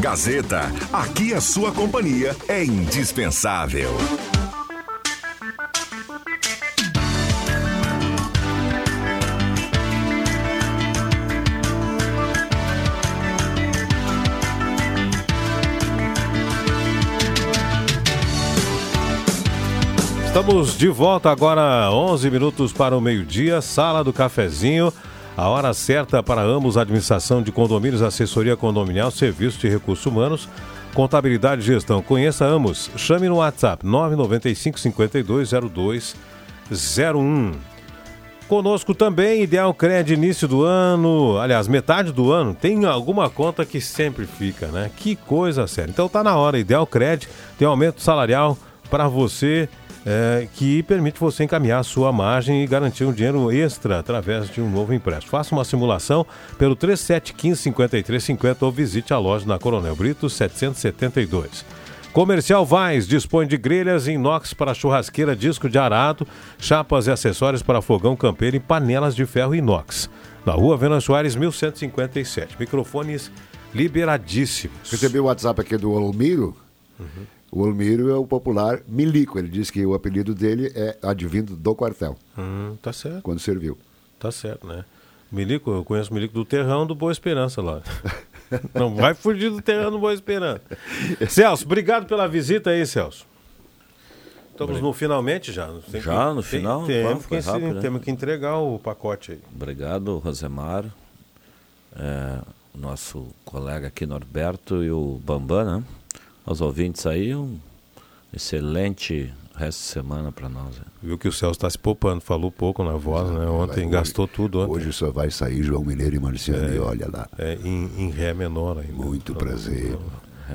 S9: Gazeta, aqui a sua companhia é indispensável.
S2: Estamos de volta agora, 11 minutos para o meio-dia, sala do cafezinho. A hora certa para ambos, administração de condomínios, assessoria condominial, serviço de recursos humanos, contabilidade e gestão. Conheça Amos. Chame no WhatsApp 995 520201. Conosco também, Ideal Cred, início do ano, aliás, metade do ano, tem alguma conta que sempre fica, né? Que coisa séria. Então tá na hora, Ideal Cred tem um aumento salarial para você é, que permite você encaminhar a sua margem e garantir um dinheiro extra através de um novo empréstimo. Faça uma simulação pelo 3715-5350 ou visite a loja na Coronel Brito 772. Comercial Vaz dispõe de grelhas inox para churrasqueira, disco de arado, chapas e acessórios para fogão campeiro e panelas de ferro inox. Na rua Venan Soares, 1157. Microfones liberadíssimos.
S5: Recebi o WhatsApp aqui do Olmiro. O Olmiro é o popular Milico. Ele diz que o apelido dele é advindo do quartel.
S2: Hum, tá certo.
S5: Quando serviu.
S2: Tá certo, né? Milico, eu conheço o Milico do Terrão do Boa Esperança lá. Não vai fugir do Terrão do Boa Esperança. Celso, obrigado pela visita aí, Celso. Estamos no finalmente já. Tem
S10: Já
S2: que-
S10: no
S2: tem-
S10: final?
S2: Temos,
S10: Foi
S2: que,
S10: rápido, né?
S2: temos que entregar o pacote aí.
S10: Obrigado, Rosemar. É, nosso colega aqui, Norberto, e o Bambam, né? Aos ouvintes aí, um excelente resto de semana para nós. né?
S2: Viu que o Celso está se poupando, falou pouco na voz, né? Ontem
S5: Vai,
S2: gastou tudo. Ontem.
S5: Hoje só vai sair João Mineiro e Marciano, e olha lá.
S2: É, em, em Ré menor ainda.
S5: Muito prazer.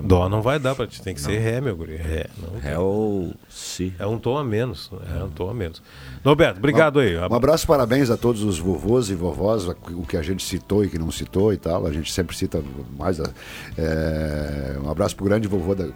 S2: Dó não vai dar pra ti, tem que ser Ré, meu guri. Ré. Não,
S10: Ré ou Si.
S2: É um tom a menos. É um tom a menos. Norberto, obrigado aí.
S5: Um abraço, parabéns a todos os vovôs e vovós, o que a gente citou e que não citou e tal. A gente sempre cita mais. a- é, um abraço pro grande vovô, da-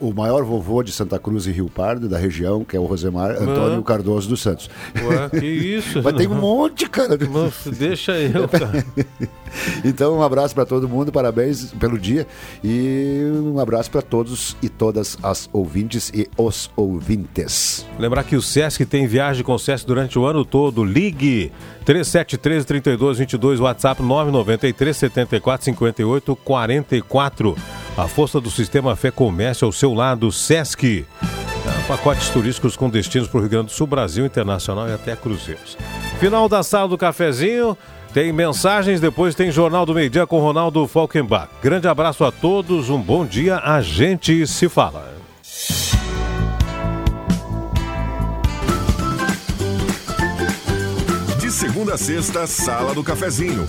S5: o, o maior vovô de Santa Cruz e Rio Pardo, da região, que é o Rosemar Antônio Cardoso dos Santos.
S2: Ué, que isso?
S5: Mas tem um monte, cara.
S2: Nossa, deixa eu, cara.
S5: Então, um abraço para todo mundo, parabéns pelo dia e um abraço para todos e todas as ouvintes e os ouvintes.
S2: Lembrar que o Sesc tem viagem com o Sesc durante o ano todo. Ligue 373 3222 WhatsApp 993 74 58 44. A força do sistema Fé Comércio ao seu lado, Sesc. É, Pacotes turísticos com destinos para o Rio Grande do Sul, Brasil, Internacional e até cruzeiros. Final da sala do cafezinho. Tem mensagens, depois tem Jornal do Meio Dia com Ronaldo Falkenbach. Grande abraço a todos, um bom dia, a gente se fala.
S9: De segunda a sexta, Sala do Cafezinho.